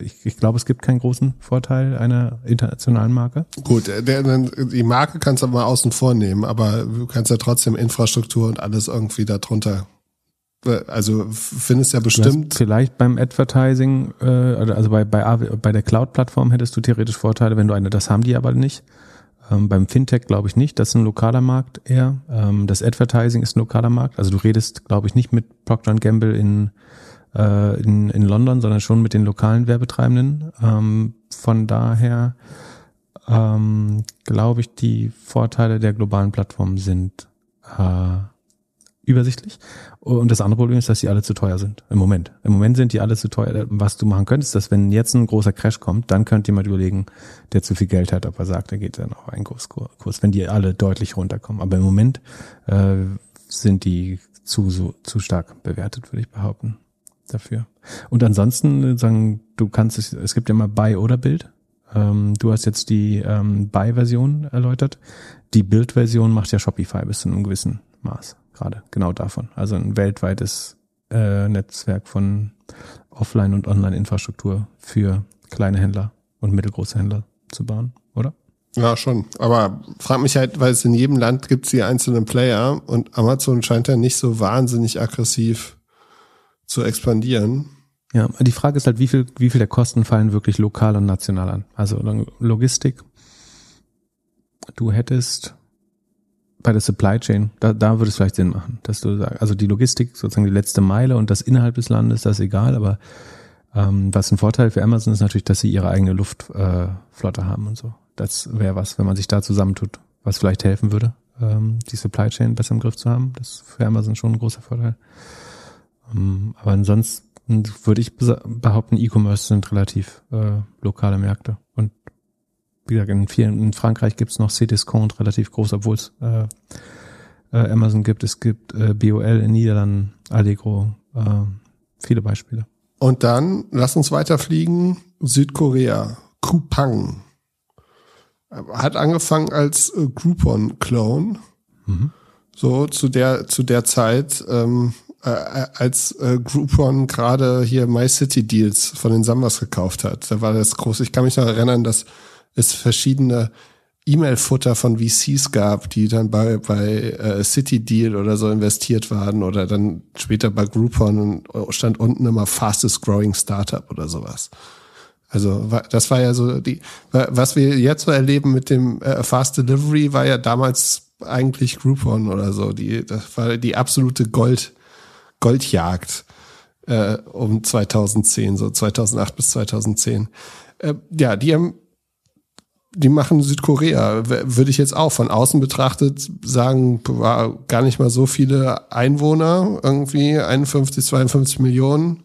ich, ich glaube, es gibt keinen großen Vorteil einer internationalen Marke. Gut, der, der, die Marke kannst du mal außen vor nehmen, aber du kannst ja trotzdem Infrastruktur und alles irgendwie darunter. Äh, also findest ja bestimmt. Vielleicht beim Advertising, äh, also bei, bei, bei der Cloud-Plattform hättest du theoretisch Vorteile, wenn du eine, das haben die aber nicht. Ähm, beim Fintech glaube ich nicht, das ist ein lokaler Markt eher. Ähm, das Advertising ist ein lokaler Markt. Also du redest, glaube ich, nicht mit Procter Gamble in äh, in, in London, sondern schon mit den lokalen Werbetreibenden. Ähm, von daher ähm, glaube ich, die Vorteile der globalen Plattform sind äh, übersichtlich. Und das andere Problem ist, dass sie alle zu teuer sind. Im Moment. Im Moment sind die alle zu teuer. Was du machen könntest, dass wenn jetzt ein großer Crash kommt, dann könnte jemand überlegen, der zu viel Geld hat, ob er sagt, er geht dann auf einen Großkurs, wenn die alle deutlich runterkommen. Aber im Moment äh, sind die zu, so, zu stark bewertet, würde ich behaupten dafür. Und ansonsten äh, sagen, du kannst es, es gibt ja mal Buy oder Bild. Ähm, du hast jetzt die ähm, Buy-Version erläutert. Die Build-Version macht ja Shopify bis zu einem gewissen Maß gerade genau davon. Also ein weltweites äh, Netzwerk von Offline- und Online-Infrastruktur für kleine Händler und mittelgroße Händler zu bauen, oder? Ja, schon. Aber frag mich halt, weil es in jedem Land gibt die einzelnen Player und Amazon scheint ja nicht so wahnsinnig aggressiv zu expandieren. Ja, die Frage ist halt, wie viel, wie viel der Kosten fallen wirklich lokal und national an? Also Logistik. Du hättest bei der Supply Chain, da, da würde es vielleicht Sinn machen, dass du sagst, also die Logistik, sozusagen die letzte Meile und das innerhalb des Landes, das ist egal, aber ähm, was ein Vorteil für Amazon ist natürlich, dass sie ihre eigene Luftflotte äh, haben und so. Das wäre was, wenn man sich da zusammentut, was vielleicht helfen würde, ähm, die Supply Chain besser im Griff zu haben. Das ist für Amazon schon ein großer Vorteil. Ähm, aber ansonsten würde ich behaupten, E-Commerce sind relativ äh, lokale Märkte. Und wie gesagt, in vielen, in Frankreich gibt es noch Cdiscount relativ groß, obwohl es äh, äh, Amazon gibt. Es gibt äh, BOL in Niederlanden, Allegro, äh, viele Beispiele. Und dann, lass uns weiterfliegen, Südkorea, Kupang. Hat angefangen als äh, Groupon-Clone. Mhm. So zu der, zu der Zeit, ähm, äh, äh, als äh, Groupon gerade hier My City Deals von den Sambas gekauft hat. Da war das groß. Ich kann mich noch erinnern, dass es verschiedene E-Mail-Futter von VCs gab, die dann bei, bei äh, City Deal oder so investiert waren oder dann später bei Groupon und stand unten immer fastest growing Startup oder sowas. Also das war ja so die, was wir jetzt so erleben mit dem äh, Fast Delivery war ja damals eigentlich Groupon oder so. Die, das war die absolute Gold, Goldjagd äh, um 2010, so 2008 bis 2010. Äh, ja, die haben, die machen Südkorea, würde ich jetzt auch von außen betrachtet sagen, war gar nicht mal so viele Einwohner, irgendwie 51, 52 Millionen.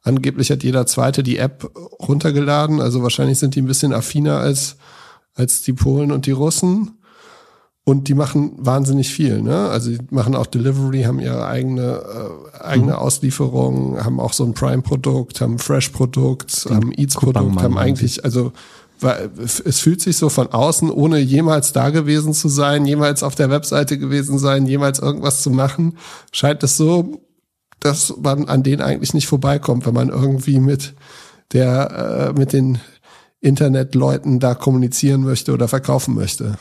Angeblich hat jeder zweite die App runtergeladen, also wahrscheinlich sind die ein bisschen affiner als, als die Polen und die Russen. Und die machen wahnsinnig viel, ne? Also die machen auch Delivery, haben ihre eigene äh, eigene mhm. Auslieferung, haben auch so ein Prime-Produkt, haben Fresh-Produkt, haben Eats-Produkt, haben eigentlich, also es fühlt sich so von außen, ohne jemals da gewesen zu sein, jemals auf der Webseite gewesen sein, jemals irgendwas zu machen, scheint es so, dass man an denen eigentlich nicht vorbeikommt, wenn man irgendwie mit der, äh, mit den Internetleuten da kommunizieren möchte oder verkaufen möchte.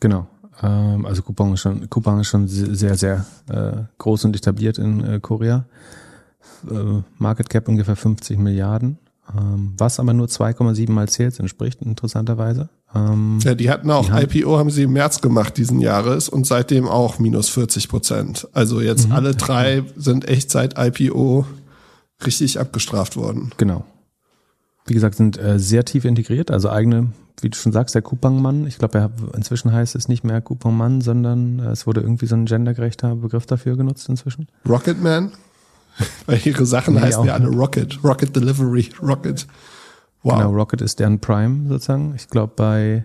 Genau. Ähm, also Coupang ist schon, Coupang ist schon sehr, sehr äh, groß und etabliert in äh, Korea. Äh, Market Cap ungefähr 50 Milliarden, ähm, was aber nur 2,7 mal Sales entspricht, interessanterweise. Ähm, ja, die hatten auch die haben, IPO, haben sie im März gemacht diesen Jahres und seitdem auch minus 40 Prozent. Also jetzt mhm. alle drei sind echt seit IPO richtig abgestraft worden. Genau. Wie gesagt, sind äh, sehr tief integriert, also eigene wie du schon sagst, der Kupangmann. Ich glaube, inzwischen heißt es nicht mehr Kupangmann, sondern äh, es wurde irgendwie so ein gendergerechter Begriff dafür genutzt inzwischen. Rocketman? Weil ihre Sachen nee, heißen ja alle Rocket. Rocket Delivery, Rocket. Wow. Genau, Rocket ist deren Prime sozusagen. Ich glaube, bei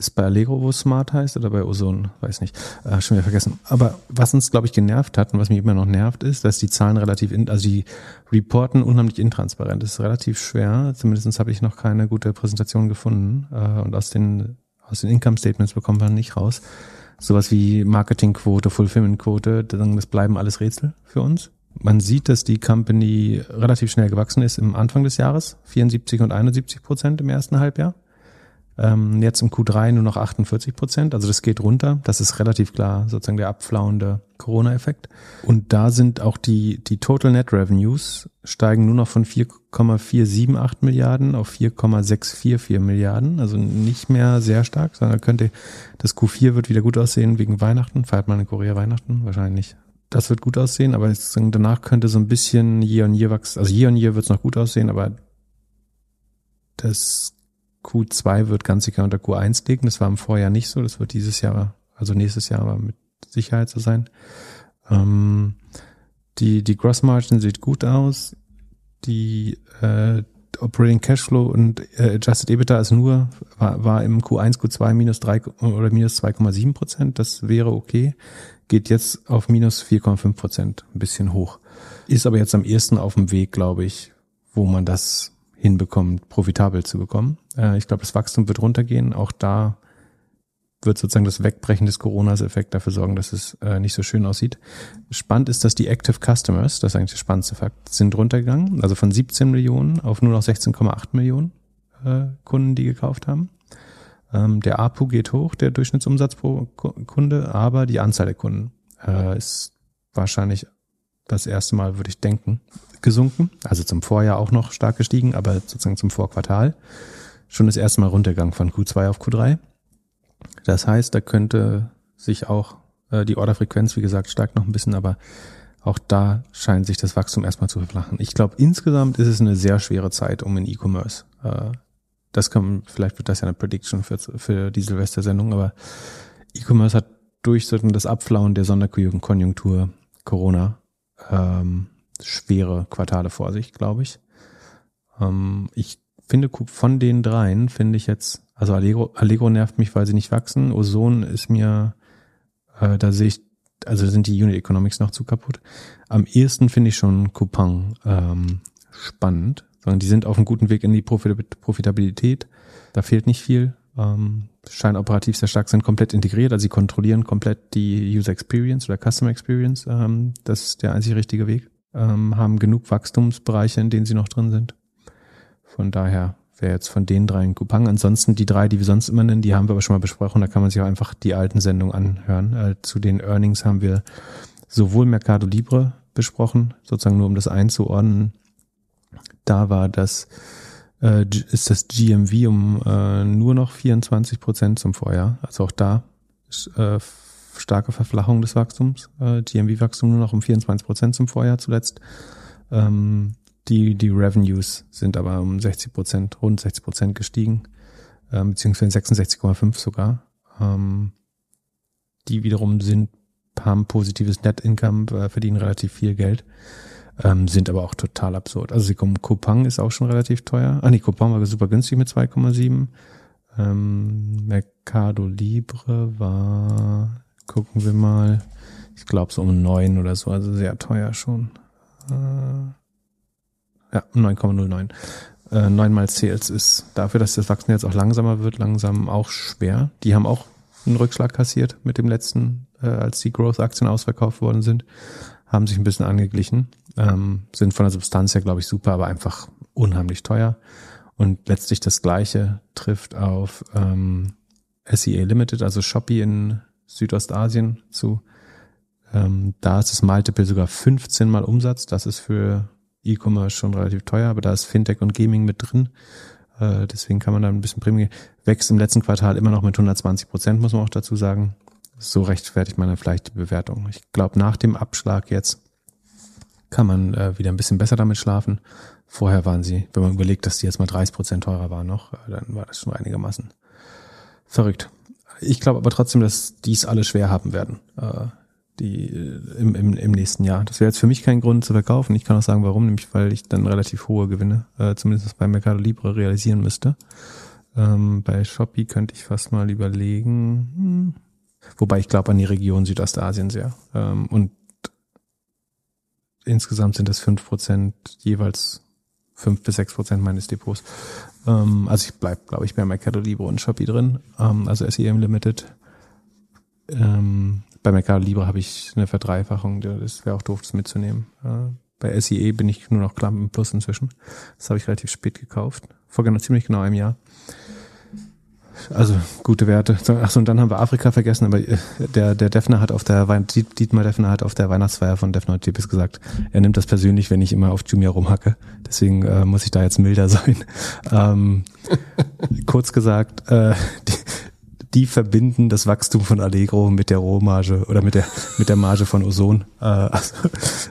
ist bei Allegro, wo es Smart heißt, oder bei Ozone, weiß nicht, äh, schon wieder vergessen. Aber was uns, glaube ich, genervt hat und was mich immer noch nervt, ist, dass die Zahlen relativ, in, also die reporten unheimlich intransparent. Das ist relativ schwer. Zumindest habe ich noch keine gute Präsentation gefunden. Äh, und aus den, aus den Income Statements bekommt man nicht raus. Sowas wie Marketingquote, Fulfillmentquote, das bleiben alles Rätsel für uns. Man sieht, dass die Company relativ schnell gewachsen ist im Anfang des Jahres, 74 und 71 Prozent im ersten Halbjahr. Ähm, jetzt im Q3 nur noch 48 Prozent. Also das geht runter. Das ist relativ klar sozusagen der abflauende Corona-Effekt. Und da sind auch die, die Total Net Revenues steigen nur noch von 4,478 Milliarden auf 4,644 Milliarden. Also nicht mehr sehr stark, sondern könnte, das Q4 wird wieder gut aussehen wegen Weihnachten. Feiert man in Korea Weihnachten? Wahrscheinlich das wird gut aussehen, aber danach könnte so ein bisschen Year on Year wachsen. Also Year on Year wird es noch gut aussehen, aber das Q2 wird ganz sicher unter Q1 liegen. Das war im Vorjahr nicht so. Das wird dieses Jahr, also nächstes Jahr aber mit Sicherheit so sein. Ähm, die, die Gross Margin sieht gut aus. Die äh, Operating Cashflow und äh, Adjusted EBITDA ist nur, war, war im Q1, Q2 minus drei oder minus 2,7 Prozent. Das wäre okay. Geht jetzt auf minus 4,5 Prozent. Ein bisschen hoch. Ist aber jetzt am ersten auf dem Weg, glaube ich, wo man das hinbekommen, profitabel zu bekommen. Äh, ich glaube, das Wachstum wird runtergehen. Auch da wird sozusagen das Wegbrechen des Coronas-Effekt dafür sorgen, dass es äh, nicht so schön aussieht. Spannend ist, dass die Active Customers, das ist eigentlich der spannendste Fakt, sind runtergegangen, also von 17 Millionen auf nur noch 16,8 Millionen. äh, Kunden, die gekauft haben. Ähm, der APU geht hoch, der Durchschnittsumsatz pro Kunde, aber die Anzahl der Kunden äh, ist wahrscheinlich das erste Mal, würde ich denken, gesunken. Also zum Vorjahr auch noch stark gestiegen, aber sozusagen zum Vorquartal schon das erste Mal runtergegangen von Q2 auf Q3. Das heißt, da könnte sich auch äh, die Orderfrequenz, wie gesagt, steigt noch ein bisschen, aber auch da scheint sich das Wachstum erstmal zu verflachen. Ich glaube, insgesamt ist es eine sehr schwere Zeit um in E-Commerce. Äh, das kann, vielleicht wird das ja eine Prediction für, für die Silvestersendung, aber E-Commerce hat durch das Abflauen der Sonderkonjunktur Corona ähm, schwere Quartale vor sich, glaube ich. Ähm, ich finde von den dreien finde ich jetzt, also Allegro, Allegro nervt mich, weil sie nicht wachsen. Ozon ist mir, äh, da sehe ich, also sind die Unit Economics noch zu kaputt. Am ehesten finde ich schon Coupang ähm, spannend, sondern die sind auf einem guten Weg in die Profitabilität. Da fehlt nicht viel. Ähm, scheinen operativ sehr stark, sind komplett integriert, also sie kontrollieren komplett die User Experience oder Customer Experience. Ähm, das ist der einzig richtige Weg. Ähm, haben genug Wachstumsbereiche, in denen sie noch drin sind. Von daher wäre jetzt von den drei ein Coupang. Ansonsten die drei, die wir sonst immer nennen, die haben wir aber schon mal besprochen. Da kann man sich auch einfach die alten Sendungen anhören. Äh, zu den Earnings haben wir sowohl Mercado Libre besprochen, sozusagen nur um das einzuordnen. Da war das äh, ist das GMV um äh, nur noch 24 Prozent zum Vorjahr. Also auch da ist, äh, starke Verflachung des Wachstums. Äh, GMV-Wachstum nur noch um 24 Prozent zum Vorjahr zuletzt. Ähm, die, die Revenues sind aber um 60 Prozent, rund 60 Prozent gestiegen, äh, beziehungsweise 66,5 sogar. Ähm, die wiederum sind, haben positives Net Income, äh, verdienen relativ viel Geld ähm, sind aber auch total absurd. Also Coupang ist auch schon relativ teuer. Ah nee, Coupang war super günstig mit 2,7. Ähm, Mercado Libre war, gucken wir mal, ich glaube so um 9 oder so, also sehr teuer schon. Äh, ja, 9,09. Äh, 9 mal Sales ist dafür, dass das Wachstum jetzt auch langsamer wird, langsam auch schwer. Die haben auch einen Rückschlag kassiert mit dem letzten, äh, als die Growth-Aktien ausverkauft worden sind haben sich ein bisschen angeglichen, ähm, sind von der Substanz her, glaube ich, super, aber einfach unheimlich teuer. Und letztlich das Gleiche trifft auf ähm, SEA Limited, also Shopee in Südostasien zu. Ähm, da ist das Multiple sogar 15 mal Umsatz. Das ist für E-Commerce schon relativ teuer, aber da ist Fintech und Gaming mit drin. Äh, deswegen kann man da ein bisschen Prämie. Wächst im letzten Quartal immer noch mit 120 Prozent, muss man auch dazu sagen so rechtfertigt man dann vielleicht die Bewertung. Ich glaube, nach dem Abschlag jetzt kann man äh, wieder ein bisschen besser damit schlafen. Vorher waren sie, wenn man überlegt, dass die jetzt mal 30 Prozent teurer waren noch, äh, dann war das schon einigermaßen verrückt. Ich glaube aber trotzdem, dass dies alle schwer haben werden, äh, die äh, im, im, im nächsten Jahr. Das wäre jetzt für mich kein Grund zu verkaufen. Ich kann auch sagen, warum, nämlich weil ich dann relativ hohe Gewinne, äh, zumindest bei Mercado Libre, realisieren müsste. Ähm, bei Shopee könnte ich fast mal überlegen, hm, Wobei ich glaube an die Region Südostasien sehr. Ähm, und insgesamt sind das fünf Prozent jeweils fünf bis sechs Prozent meines Depots. Ähm, also ich bleib, glaube ich, bei Mercado Libre und Shopee drin. Ähm, also SEM Limited. Ähm, bei Mercado Libre habe ich eine Verdreifachung. Das wäre auch doof, das mitzunehmen. Äh, bei SEE bin ich nur noch im Plus inzwischen. Das habe ich relativ spät gekauft. Vor genau, ziemlich genau einem Jahr. Also gute Werte. Achso, und dann haben wir Afrika vergessen, aber äh, der, der Defner hat auf der Wein Dietmar Defner hat auf der Weihnachtsfeier von Defner und Tipis gesagt, er nimmt das persönlich, wenn ich immer auf Jumia rumhacke. Deswegen äh, muss ich da jetzt milder sein. Ähm, kurz gesagt, äh, die, die verbinden das Wachstum von Allegro mit der Rohmarge oder mit der mit der Marge von Ozon. Äh, also,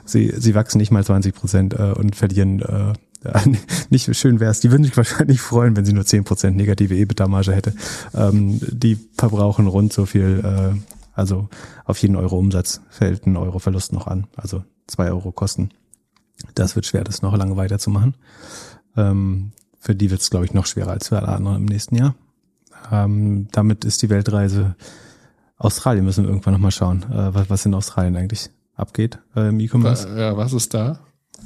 sie, sie wachsen nicht mal 20 Prozent äh, und verlieren äh, ja, nicht schön wäre es. Die würden sich wahrscheinlich freuen, wenn sie nur zehn Prozent negative EBITDA-Marge hätte. Ähm, die verbrauchen rund so viel, äh, also auf jeden Euro Umsatz fällt ein Euro Verlust noch an, also zwei Euro Kosten. Das wird schwer, das noch lange weiterzumachen. Ähm, für die wird es, glaube ich, noch schwerer als für alle anderen im nächsten Jahr. Ähm, damit ist die Weltreise Australien müssen wir irgendwann nochmal schauen, äh, was, was in Australien eigentlich abgeht äh, im E-Commerce. Ja, was ist da?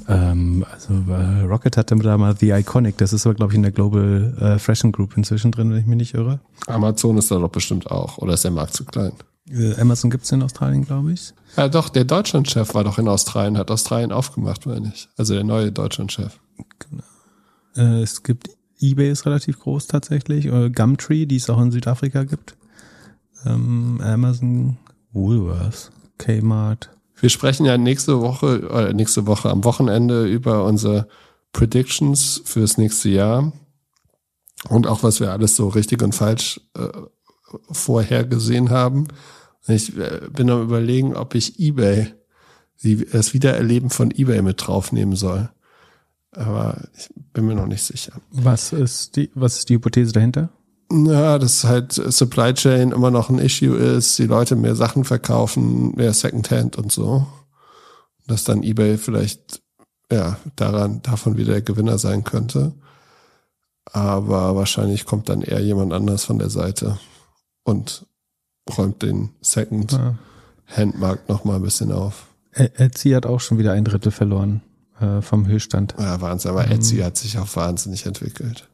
Ähm, also äh, Rocket hatte da mal The Iconic, das ist aber glaube ich in der Global äh, Fashion Group inzwischen drin, wenn ich mich nicht irre. Amazon ist da doch bestimmt auch, oder ist der Markt zu klein? Äh, Amazon gibt's in Australien, glaube ich. Ja doch, der Deutschlandchef war doch in Australien, hat Australien aufgemacht, meine ich. Also der neue Deutschlandchef. Genau. Äh, es gibt eBay ist relativ groß tatsächlich. Oder Gumtree, die es auch in Südafrika gibt. Ähm, Amazon, Woolworths, Kmart. Wir sprechen ja nächste Woche, äh, nächste Woche am Wochenende über unsere Predictions fürs nächste Jahr und auch was wir alles so richtig und falsch äh, vorhergesehen haben. Ich äh, bin am überlegen, ob ich eBay, das Wiedererleben von eBay mit draufnehmen soll. Aber ich bin mir noch nicht sicher. Was ist die, was ist die Hypothese dahinter? Ja, dass halt Supply Chain immer noch ein Issue ist, die Leute mehr Sachen verkaufen, mehr Secondhand und so. Dass dann eBay vielleicht, ja, daran, davon wieder der Gewinner sein könnte. Aber wahrscheinlich kommt dann eher jemand anders von der Seite und räumt den Second-Hand-Markt noch mal ein bisschen auf. Etsy hat auch schon wieder ein Drittel verloren äh, vom Höchststand. Ja, Wahnsinn. Aber Etsy hat sich auch wahnsinnig entwickelt.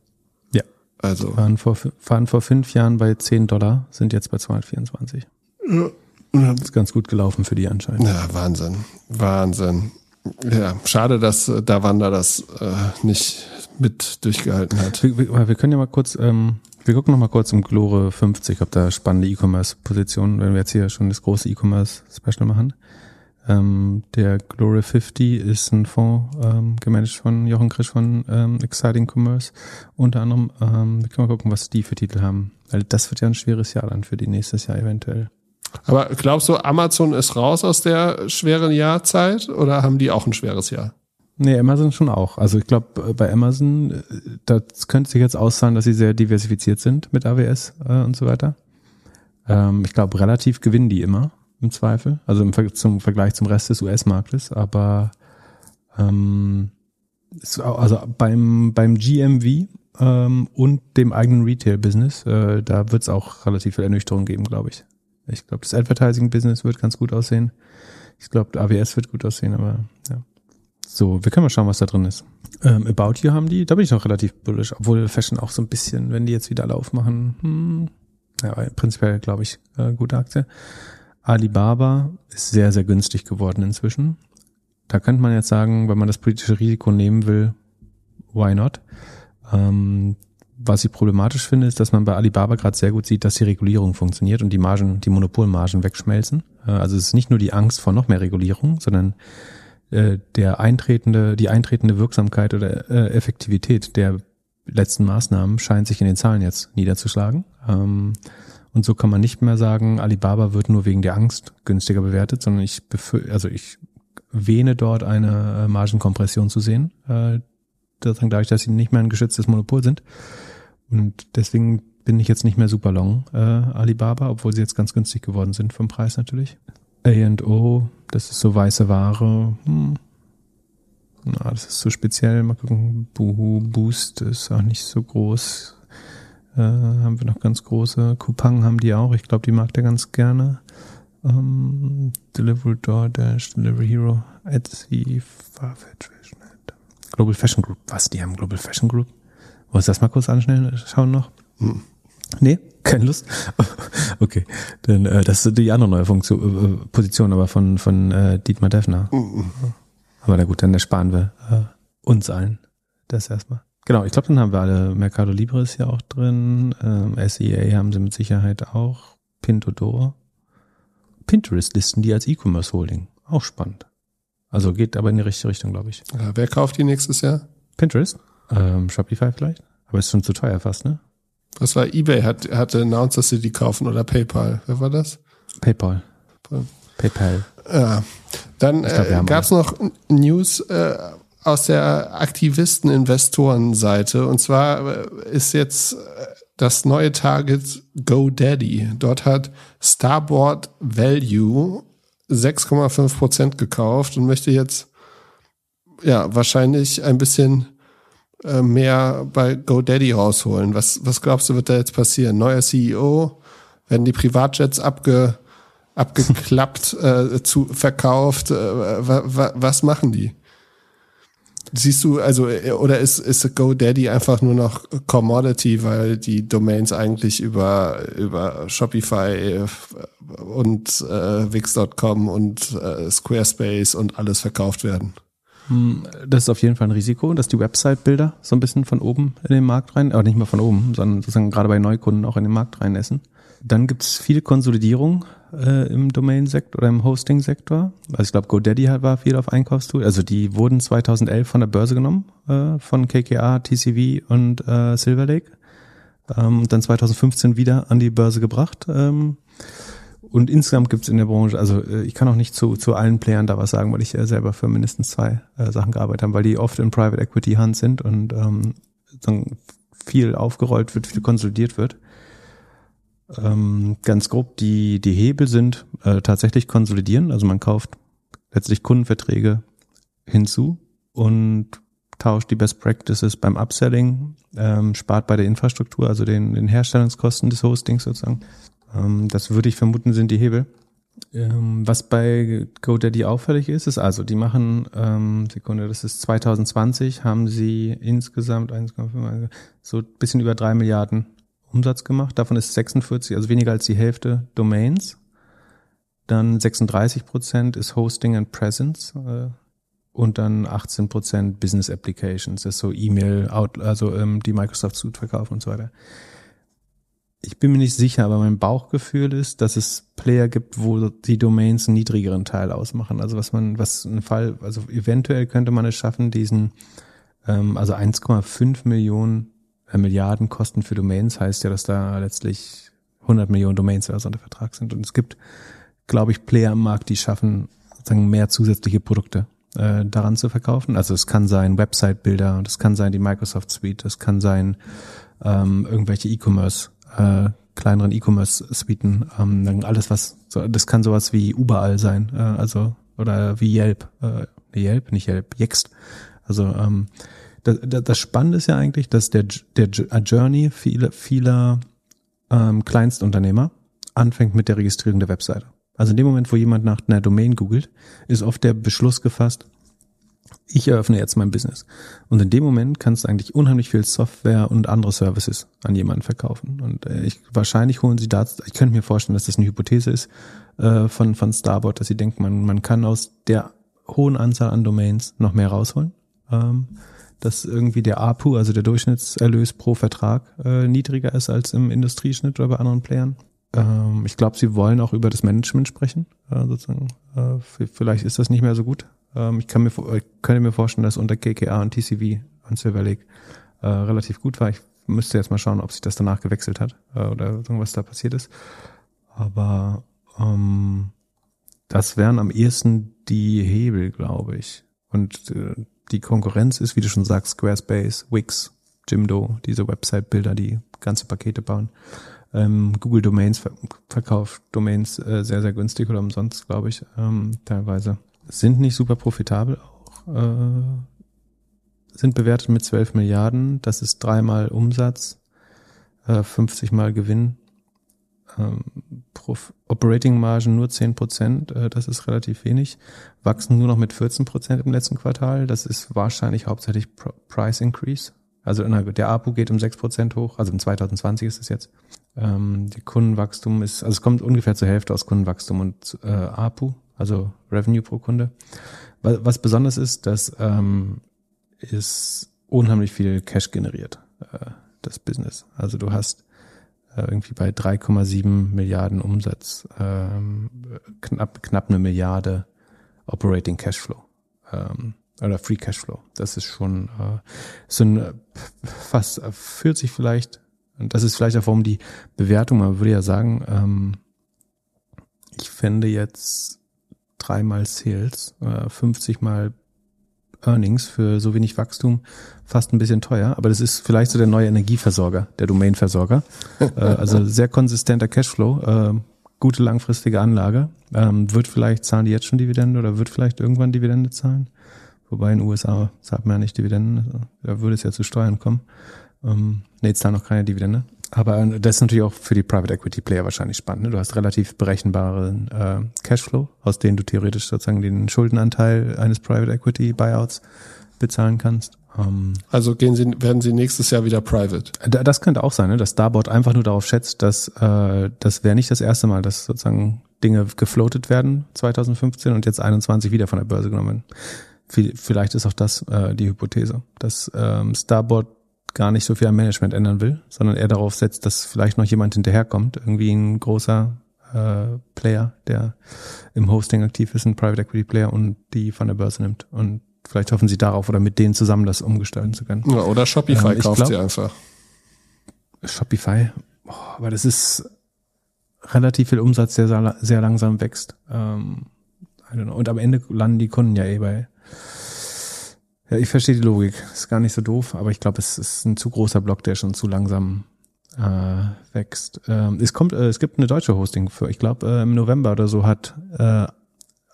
Also. Waren vor, waren vor fünf Jahren bei 10 Dollar, sind jetzt bei 224. Ja. Das ist ganz gut gelaufen für die anscheinend. Ja, Wahnsinn. Wahnsinn. Ja, schade, dass äh, Davanda das äh, nicht mit durchgehalten hat. Wir, wir, wir können ja mal kurz, ähm, wir gucken noch mal kurz im Glore 50, ob da spannende E-Commerce-Positionen, wenn wir jetzt hier schon das große E-Commerce-Special machen. Ähm, der Glory 50 ist ein Fonds, ähm, gemanagt von Jochen Krisch von ähm, Exciting Commerce. Unter anderem, ähm, wir können mal gucken, was die für Titel haben. Weil das wird ja ein schweres Jahr dann für die nächstes Jahr eventuell. Aber glaubst du, Amazon ist raus aus der schweren Jahrzeit oder haben die auch ein schweres Jahr? Nee, Amazon schon auch. Also ich glaube, bei Amazon, äh, das könnte sich jetzt auszahlen, dass sie sehr diversifiziert sind mit AWS äh, und so weiter. Ähm, ich glaube, relativ gewinnen die immer im Zweifel, also im Ver zum Vergleich zum Rest des US-Marktes, aber ähm, also beim, beim GMV ähm, und dem eigenen Retail-Business, äh, da wird es auch relativ viel Ernüchterung geben, glaube ich. Ich glaube, das Advertising-Business wird ganz gut aussehen. Ich glaube, AWS wird gut aussehen, aber ja. So, wir können mal schauen, was da drin ist. Ähm, About You haben die, da bin ich noch relativ bullish, obwohl Fashion auch so ein bisschen, wenn die jetzt wieder Lauf machen, hm, ja, prinzipiell glaube ich, äh, gute Aktie. Alibaba ist sehr, sehr günstig geworden inzwischen. Da könnte man jetzt sagen, wenn man das politische Risiko nehmen will, why not? Ähm, was ich problematisch finde, ist, dass man bei Alibaba gerade sehr gut sieht, dass die Regulierung funktioniert und die Margen, die Monopolmargen wegschmelzen. Äh, also es ist nicht nur die Angst vor noch mehr Regulierung, sondern äh, der eintretende, die eintretende Wirksamkeit oder äh, Effektivität der letzten Maßnahmen scheint sich in den Zahlen jetzt niederzuschlagen. Ähm, und so kann man nicht mehr sagen, Alibaba wird nur wegen der Angst günstiger bewertet, sondern ich also ich wähne dort eine Margenkompression zu sehen, äh, dadurch, dass sie nicht mehr ein geschütztes Monopol sind. Und deswegen bin ich jetzt nicht mehr super long äh, Alibaba, obwohl sie jetzt ganz günstig geworden sind vom Preis natürlich. A&O, das ist so weiße Ware. Hm. Na, das ist zu speziell. Mal gucken. Boost ist auch nicht so groß. Äh, haben wir noch ganz große. Coupang haben die auch. Ich glaube, die mag der ganz gerne. Ähm, Delivery DoorDash, Delivery Hero, Etsy, Farfetch, Global Fashion Group. Was? Die haben Global Fashion Group? Wollen wir das mal kurz anschauen noch? Hm. Nee, keine Lust. okay, dann äh, das ist die andere neue Funktion, äh, Position, aber von von äh, Dietmar Defner. Mhm. Aber na gut, dann ersparen wir äh, uns allen das erstmal. Genau, ich glaube, dann haben wir alle Mercado Libre ist ja auch drin, ähm, SEA haben sie mit Sicherheit auch, Pintodor, Pinterest listen die als E-Commerce Holding, auch spannend. Also geht aber in die richtige Richtung, glaube ich. Ja, wer kauft die nächstes Jahr? Pinterest, ähm, Shopify vielleicht, aber ist schon zu teuer fast, ne? Was war eBay? Hat, hatte announced, dass sie die kaufen oder PayPal? Wer war das? PayPal. PayPal. Ja. Dann äh, gab es noch News äh, aus der Aktivisten-Investoren-Seite. Und zwar äh, ist jetzt äh, das neue Target GoDaddy. Dort hat Starboard Value 6,5 Prozent gekauft und möchte jetzt ja wahrscheinlich ein bisschen äh, mehr bei GoDaddy rausholen. Was, was glaubst du, wird da jetzt passieren? Neuer CEO? Werden die Privatjets abge, abgeklappt, äh, zu, verkauft? Äh, wa, wa, was machen die? Siehst du, also, äh, oder ist, ist GoDaddy einfach nur noch Commodity, weil die Domains eigentlich über, über Shopify äh, und äh, Wix.com und äh, Squarespace und alles verkauft werden? Hm, das ist auf jeden Fall ein Risiko, dass die Website-Bilder so ein bisschen von oben in den Markt rein, aber nicht mal von oben, sondern sozusagen gerade bei Neukunden auch in den Markt reinessen. Dann gibt es viel Konsolidierung äh, im Domain-Sektor oder im Hosting-Sektor. Also ich glaube, GoDaddy war viel auf Einkaufstool. Also die wurden 2011 von der Börse genommen, äh, von KKA, TCV und äh, Silver Lake. Ähm, dann 2015 wieder an die Börse gebracht. Ähm, und insgesamt gibt es in der Branche, also äh, ich kann auch nicht zu, zu allen Playern da was sagen, weil ich äh, selber für mindestens zwei äh, Sachen gearbeitet habe, weil die oft in Private Equity Hand sind und ähm, viel aufgerollt wird, viel konsolidiert wird. Ähm, ganz grob, die, die Hebel sind äh, tatsächlich konsolidieren, also man kauft letztlich Kundenverträge hinzu und tauscht die Best Practices beim Upselling, ähm, spart bei der Infrastruktur, also den, den Herstellungskosten des Hostings sozusagen. Ähm, das würde ich vermuten, sind die Hebel. Ähm, was bei GoDaddy auffällig ist, ist also, die machen, ähm, Sekunde, das ist 2020, haben sie insgesamt 1,5, so ein bisschen über drei Milliarden Umsatz gemacht. Davon ist 46, also weniger als die Hälfte Domains. Dann 36 Prozent ist Hosting and Presence äh, und dann 18 Prozent Business Applications, das ist so E-Mail, also ähm, die Microsoft Suite verkaufen und so weiter. Ich bin mir nicht sicher, aber mein Bauchgefühl ist, dass es Player gibt, wo die Domains einen niedrigeren Teil ausmachen. Also was man, was ein Fall, also eventuell könnte man es schaffen, diesen, ähm, also 1,5 Millionen Milliarden Kosten für Domains heißt ja, dass da letztlich 100 Millionen Domains oder so unter Vertrag sind. Und es gibt, glaube ich, Player am Markt, die schaffen, sozusagen mehr zusätzliche Produkte äh, daran zu verkaufen. Also es kann sein Website-Bilder, das kann sein die Microsoft Suite, das kann sein ähm, irgendwelche E-Commerce, äh, kleineren E-Commerce-Suiten, ähm, dann alles was, so, das kann sowas wie überall sein, äh, also oder wie Yelp, äh, Yelp, nicht Yelp, Yext. Also ähm, das, das Spannende ist ja eigentlich, dass der, der Journey vieler, vieler ähm, Kleinstunternehmer anfängt mit der Registrierung der Webseite. Also in dem Moment, wo jemand nach einer Domain googelt, ist oft der Beschluss gefasst, ich eröffne jetzt mein Business. Und in dem Moment kannst du eigentlich unheimlich viel Software und andere Services an jemanden verkaufen. Und äh, ich, wahrscheinlich holen sie da, ich könnte mir vorstellen, dass das eine Hypothese ist äh, von, von Starboard, dass sie denken, man, man kann aus der hohen Anzahl an Domains noch mehr rausholen. Ähm, dass irgendwie der APU, also der Durchschnittserlös pro Vertrag, äh, niedriger ist als im Industrieschnitt oder bei anderen Playern. Ähm, ich glaube, sie wollen auch über das Management sprechen. Äh, sozusagen. Äh, vielleicht ist das nicht mehr so gut. Ähm, ich kann mir, ich könnte mir vorstellen, dass unter KKA und TCV und Silver Lake äh, relativ gut war. Ich müsste jetzt mal schauen, ob sich das danach gewechselt hat äh, oder irgendwas da passiert ist. Aber ähm, das wären am ehesten die Hebel, glaube ich. Und äh, die Konkurrenz ist, wie du schon sagst, Squarespace, Wix, Jimdo, diese Website-Bilder, die ganze Pakete bauen. Ähm, Google Domains ver verkauft Domains äh, sehr, sehr günstig oder umsonst, glaube ich, ähm, teilweise. Sind nicht super profitabel auch. Äh, sind bewertet mit 12 Milliarden. Das ist dreimal Umsatz, äh, 50 mal Gewinn ähm, Operating Margen nur 10 Prozent, äh, das ist relativ wenig, wachsen nur noch mit 14 Prozent im letzten Quartal. Das ist wahrscheinlich hauptsächlich Price Increase. Also der APU geht um 6 Prozent hoch, also im 2020 ist es jetzt. Ähm, die Kundenwachstum ist, also es kommt ungefähr zur Hälfte aus Kundenwachstum und äh, APU, also Revenue pro Kunde. Was, besonders ist, dass ähm, ist unheimlich viel Cash generiert, äh, das Business. Also du hast irgendwie bei 3,7 Milliarden Umsatz, ähm, knapp, knapp eine Milliarde Operating Cashflow ähm, oder Free Cashflow. Das ist schon äh, so ein äh, fast 40 vielleicht. Und das ist vielleicht auch warum die Bewertung, man würde ja sagen, ähm, ich fände jetzt dreimal Sales, äh, 50 mal Earnings für so wenig Wachstum fast ein bisschen teuer, aber das ist vielleicht so der neue Energieversorger, der Domainversorger. äh, also sehr konsistenter Cashflow, äh, gute langfristige Anlage. Ähm, wird vielleicht zahlen die jetzt schon Dividende oder wird vielleicht irgendwann Dividende zahlen? Wobei in den USA zahlt man ja nicht Dividenden, also, da würde es ja zu Steuern kommen. Ähm, nee, zahlen noch keine Dividende. Aber das ist natürlich auch für die Private Equity Player wahrscheinlich spannend. Ne? Du hast relativ berechenbaren äh, Cashflow, aus denen du theoretisch sozusagen den Schuldenanteil eines Private Equity Buyouts bezahlen kannst. Ähm, also gehen sie, werden sie nächstes Jahr wieder private? Das könnte auch sein, ne? dass Starboard einfach nur darauf schätzt, dass äh, das wäre nicht das erste Mal, dass sozusagen Dinge gefloatet werden 2015 und jetzt 21 wieder von der Börse genommen werden. vielleicht ist auch das äh, die Hypothese, dass ähm, Starboard gar nicht so viel am Management ändern will, sondern er darauf setzt, dass vielleicht noch jemand hinterherkommt, irgendwie ein großer äh, Player, der im Hosting aktiv ist, ein Private Equity Player und die von der Börse nimmt. Und vielleicht hoffen sie darauf oder mit denen zusammen das umgestalten zu können. Ja, oder Shopify ähm, kauft glaub, sie einfach. Shopify, oh, aber das ist relativ viel Umsatz, der sehr langsam wächst. Ähm, und am Ende landen die Kunden ja eh bei ja, ich verstehe die Logik. Ist gar nicht so doof, aber ich glaube, es ist ein zu großer Block, der schon zu langsam äh, wächst. Ähm, es kommt, äh, es gibt eine deutsche Hosting für, ich glaube, äh, im November oder so hat äh,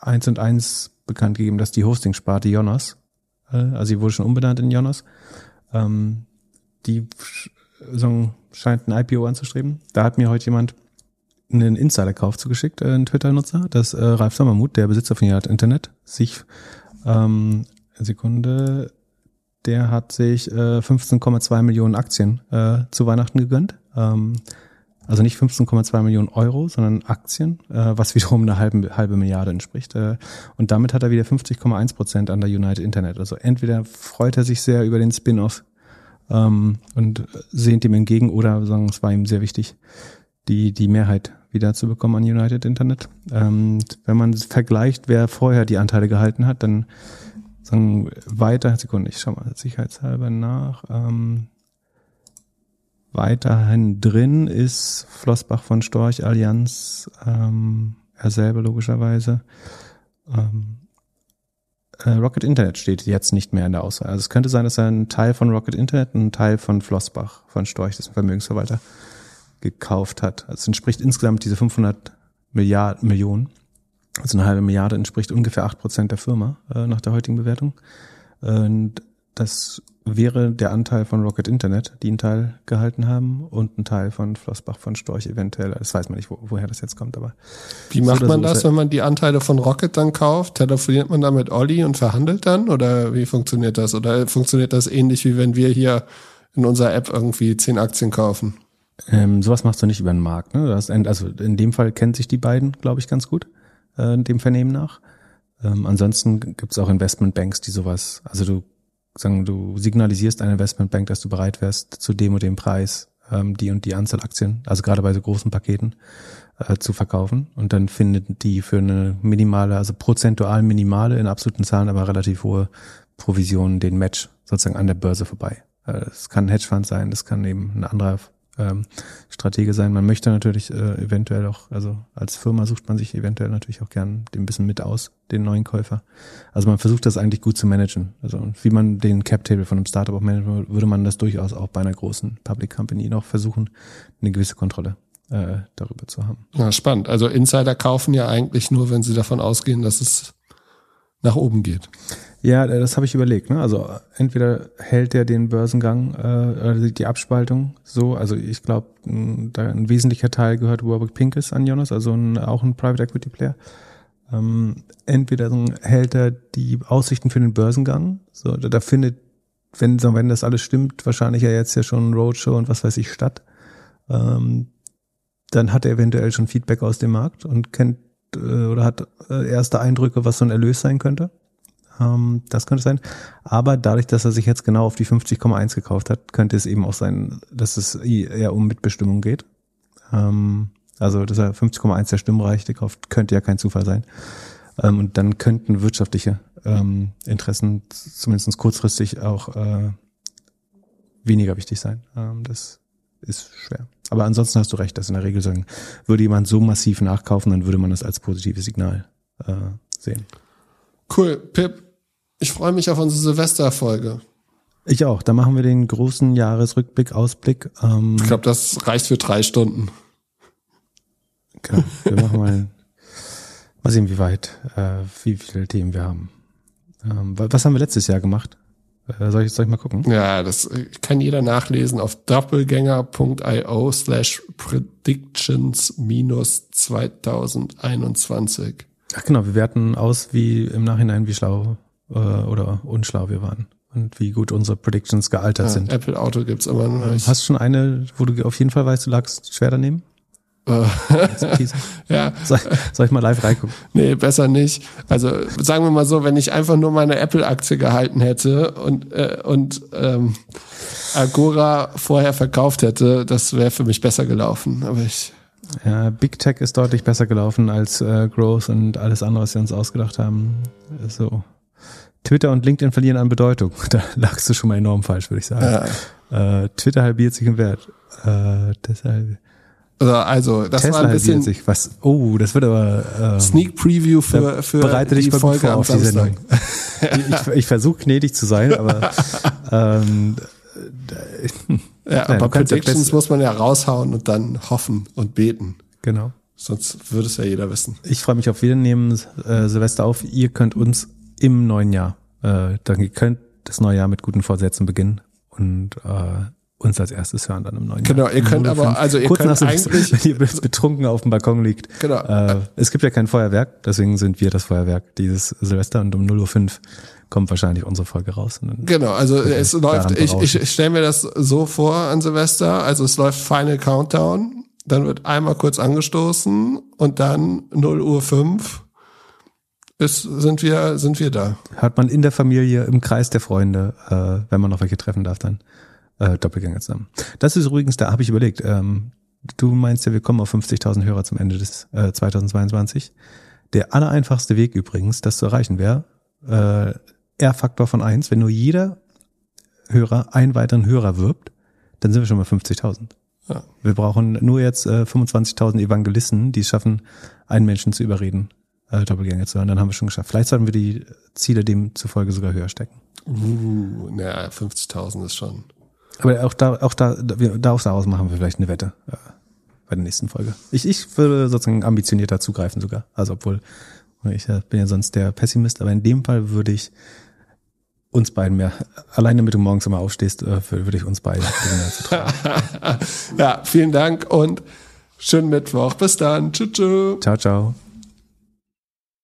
eins und eins bekannt gegeben, dass die Hosting-Sparte Jonas, äh, also sie wurde schon umbenannt in Jonas, ähm, die so scheint ein IPO anzustreben. Da hat mir heute jemand einen Insider-Kauf zugeschickt, äh, ein Twitter-Nutzer, dass äh, Ralf Sommermuth, der Besitzer von Yacht Internet, sich ähm, Sekunde. Der hat sich äh, 15,2 Millionen Aktien äh, zu Weihnachten gegönnt. Ähm, also nicht 15,2 Millionen Euro, sondern Aktien, äh, was wiederum eine halbe, halbe Milliarde entspricht. Äh, und damit hat er wieder 50,1 Prozent an der United Internet. Also entweder freut er sich sehr über den Spin-off ähm, und sehnt ihm entgegen oder sagen, es war ihm sehr wichtig, die, die Mehrheit wieder zu bekommen an United Internet. Ähm, wenn man vergleicht, wer vorher die Anteile gehalten hat, dann sagen weiter, Sekunde, ich schau mal sicherheitshalber nach. Ähm, weiterhin drin ist Flossbach von Storch Allianz, ähm, er selber logischerweise. Ähm, äh, Rocket Internet steht jetzt nicht mehr in der Auswahl. Also es könnte sein, dass er einen Teil von Rocket Internet und einen Teil von Flossbach von Storch, das Vermögensverwalter, gekauft hat. Also es entspricht insgesamt diese 500 Milliarden Millionen. Also eine halbe Milliarde entspricht ungefähr acht Prozent der Firma äh, nach der heutigen Bewertung. Und das wäre der Anteil von Rocket Internet, die einen Teil gehalten haben und ein Teil von Flossbach von Storch eventuell. Das weiß man nicht, wo, woher das jetzt kommt, aber. Wie macht so man so das, wenn man die Anteile von Rocket dann kauft? Telefoniert man da mit Olli und verhandelt dann? Oder wie funktioniert das? Oder funktioniert das ähnlich wie wenn wir hier in unserer App irgendwie zehn Aktien kaufen? Ähm, sowas machst du nicht über den Markt. Ne? Das, also in dem Fall kennt sich die beiden, glaube ich, ganz gut äh, dem Vernehmen nach. Ähm, ansonsten gibt es auch Investmentbanks, die sowas, also du sagen, du signalisierst eine Investmentbank, dass du bereit wärst, zu dem und dem Preis ähm, die und die Anzahl Aktien, also gerade bei so großen Paketen, äh, zu verkaufen. Und dann findet die für eine minimale, also prozentual minimale, in absoluten Zahlen aber relativ hohe Provisionen den Match sozusagen an der Börse vorbei. Äh, das kann ein Hedgefonds sein, das kann eben ein anderer ähm, Stratege sein. Man möchte natürlich äh, eventuell auch, also als Firma sucht man sich eventuell natürlich auch gern den bisschen mit aus, den neuen Käufer. Also man versucht das eigentlich gut zu managen. Also wie man den Cap-Table von einem Startup auch managen würde man das durchaus auch bei einer großen Public Company noch versuchen, eine gewisse Kontrolle äh, darüber zu haben. Ja, spannend. Also Insider kaufen ja eigentlich nur, wenn sie davon ausgehen, dass es nach oben geht. Ja, das habe ich überlegt. Ne? Also entweder hält er den Börsengang, äh, die Abspaltung so. Also ich glaube, da ein wesentlicher Teil gehört Warwick Pincus an Jonas, also ein, auch ein Private Equity Player. Ähm, entweder hält er die Aussichten für den Börsengang. So, da, da findet, wenn, wenn das alles stimmt, wahrscheinlich ja jetzt ja schon Roadshow und was weiß ich statt. Ähm, dann hat er eventuell schon Feedback aus dem Markt und kennt äh, oder hat äh, erste Eindrücke, was so ein Erlös sein könnte. Ähm, das könnte sein. Aber dadurch, dass er sich jetzt genau auf die 50,1 gekauft hat, könnte es eben auch sein, dass es eher um Mitbestimmung geht. Ähm, also, dass er 50,1 der Stimmrechte kauft, könnte ja kein Zufall sein. Ähm, und dann könnten wirtschaftliche ähm, Interessen zumindest kurzfristig auch äh, weniger wichtig sein. Ähm, das ist schwer. Aber ansonsten hast du recht, dass in der Regel sagen, würde jemand so massiv nachkaufen, dann würde man das als positives Signal äh, sehen. Cool. Pip, ich freue mich auf unsere Silvesterfolge. Ich auch. Da machen wir den großen Jahresrückblick, Ausblick. Ähm, ich glaube, das reicht für drei Stunden. Okay, wir machen mal, mal sehen, wie weit, äh, wie viele Themen wir haben. Ähm, was haben wir letztes Jahr gemacht? Äh, soll, ich, soll ich mal gucken? Ja, das kann jeder nachlesen auf doppelgänger.io slash predictions minus 2021. Ach genau, wir werten aus, wie im Nachhinein, wie schlau äh, oder unschlau wir waren und wie gut unsere Predictions gealtert ja, sind. Apple Auto gibt's immer noch nicht. Hast du schon eine, wo du auf jeden Fall weißt, du lagst schwer daneben? ja. Soll, soll ich mal live reingucken? Nee, besser nicht. Also sagen wir mal so, wenn ich einfach nur meine Apple-Aktie gehalten hätte und, äh, und ähm, Agora vorher verkauft hätte, das wäre für mich besser gelaufen. Aber ich. Ja, Big Tech ist deutlich besser gelaufen als äh, Growth und alles andere, was wir uns ausgedacht haben. So. Twitter und LinkedIn verlieren an Bedeutung. Da lagst du schon mal enorm falsch, würde ich sagen. Ja. Äh, Twitter halbiert sich im Wert. Äh, deshalb. Also, das Tesla war ein bisschen sich. Was? Oh, das wird aber ähm, Sneak Preview für für bereite dich die Folge vor auf die Sendung. ich, ich versuche gnädig zu sein, aber ähm, ja, Nein, aber Predictions muss man ja raushauen und dann hoffen und beten. Genau. Sonst würde es ja jeder wissen. Ich freue mich auf Wiedernehmen, äh, Silvester auf. Ihr könnt uns im neuen Jahr, äh, dann ihr könnt das neue Jahr mit guten Vorsätzen beginnen und äh, uns als erstes hören dann im neuen genau, Jahr. Genau, ihr könnt aber, also ihr Kurz könnt eigentlich, wenn ihr betrunken auf dem Balkon liegt. Genau. Äh, es gibt ja kein Feuerwerk, deswegen sind wir das Feuerwerk dieses Silvester und um 0.05 Uhr kommt wahrscheinlich unsere Folge raus. Genau, also es läuft, ich, ich, ich stelle mir das so vor an Silvester, also es läuft Final Countdown, dann wird einmal kurz angestoßen und dann 0 Uhr 5 ist, sind wir, sind wir da. Hört man in der Familie, im Kreis der Freunde, äh, wenn man noch welche treffen darf, dann äh, Doppelgänger zusammen. Das ist übrigens, da habe ich überlegt, ähm, du meinst ja, wir kommen auf 50.000 Hörer zum Ende des äh, 2022. Der allereinfachste Weg übrigens, das zu erreichen wäre, äh, R-Faktor von eins. Wenn nur jeder Hörer einen weiteren Hörer wirbt, dann sind wir schon bei 50.000. Ja. Wir brauchen nur jetzt äh, 25.000 Evangelisten, die es schaffen, einen Menschen zu überreden, äh, Doppelgänger zu hören. Dann haben wir schon geschafft. Vielleicht sollten wir die Ziele demzufolge sogar höher stecken. Uh, naja, 50.000 ist schon. Aber auch da, auch da, da auch daraus machen wir vielleicht eine Wette äh, bei der nächsten Folge. Ich, ich würde sozusagen ambitionierter zugreifen sogar. Also obwohl ich äh, bin ja sonst der Pessimist, aber in dem Fall würde ich uns beiden mehr. Alleine, damit du morgens immer aufstehst, äh, würde ich uns beide Ja, vielen Dank und schönen Mittwoch. Bis dann. Tschüss. Ciao, ciao.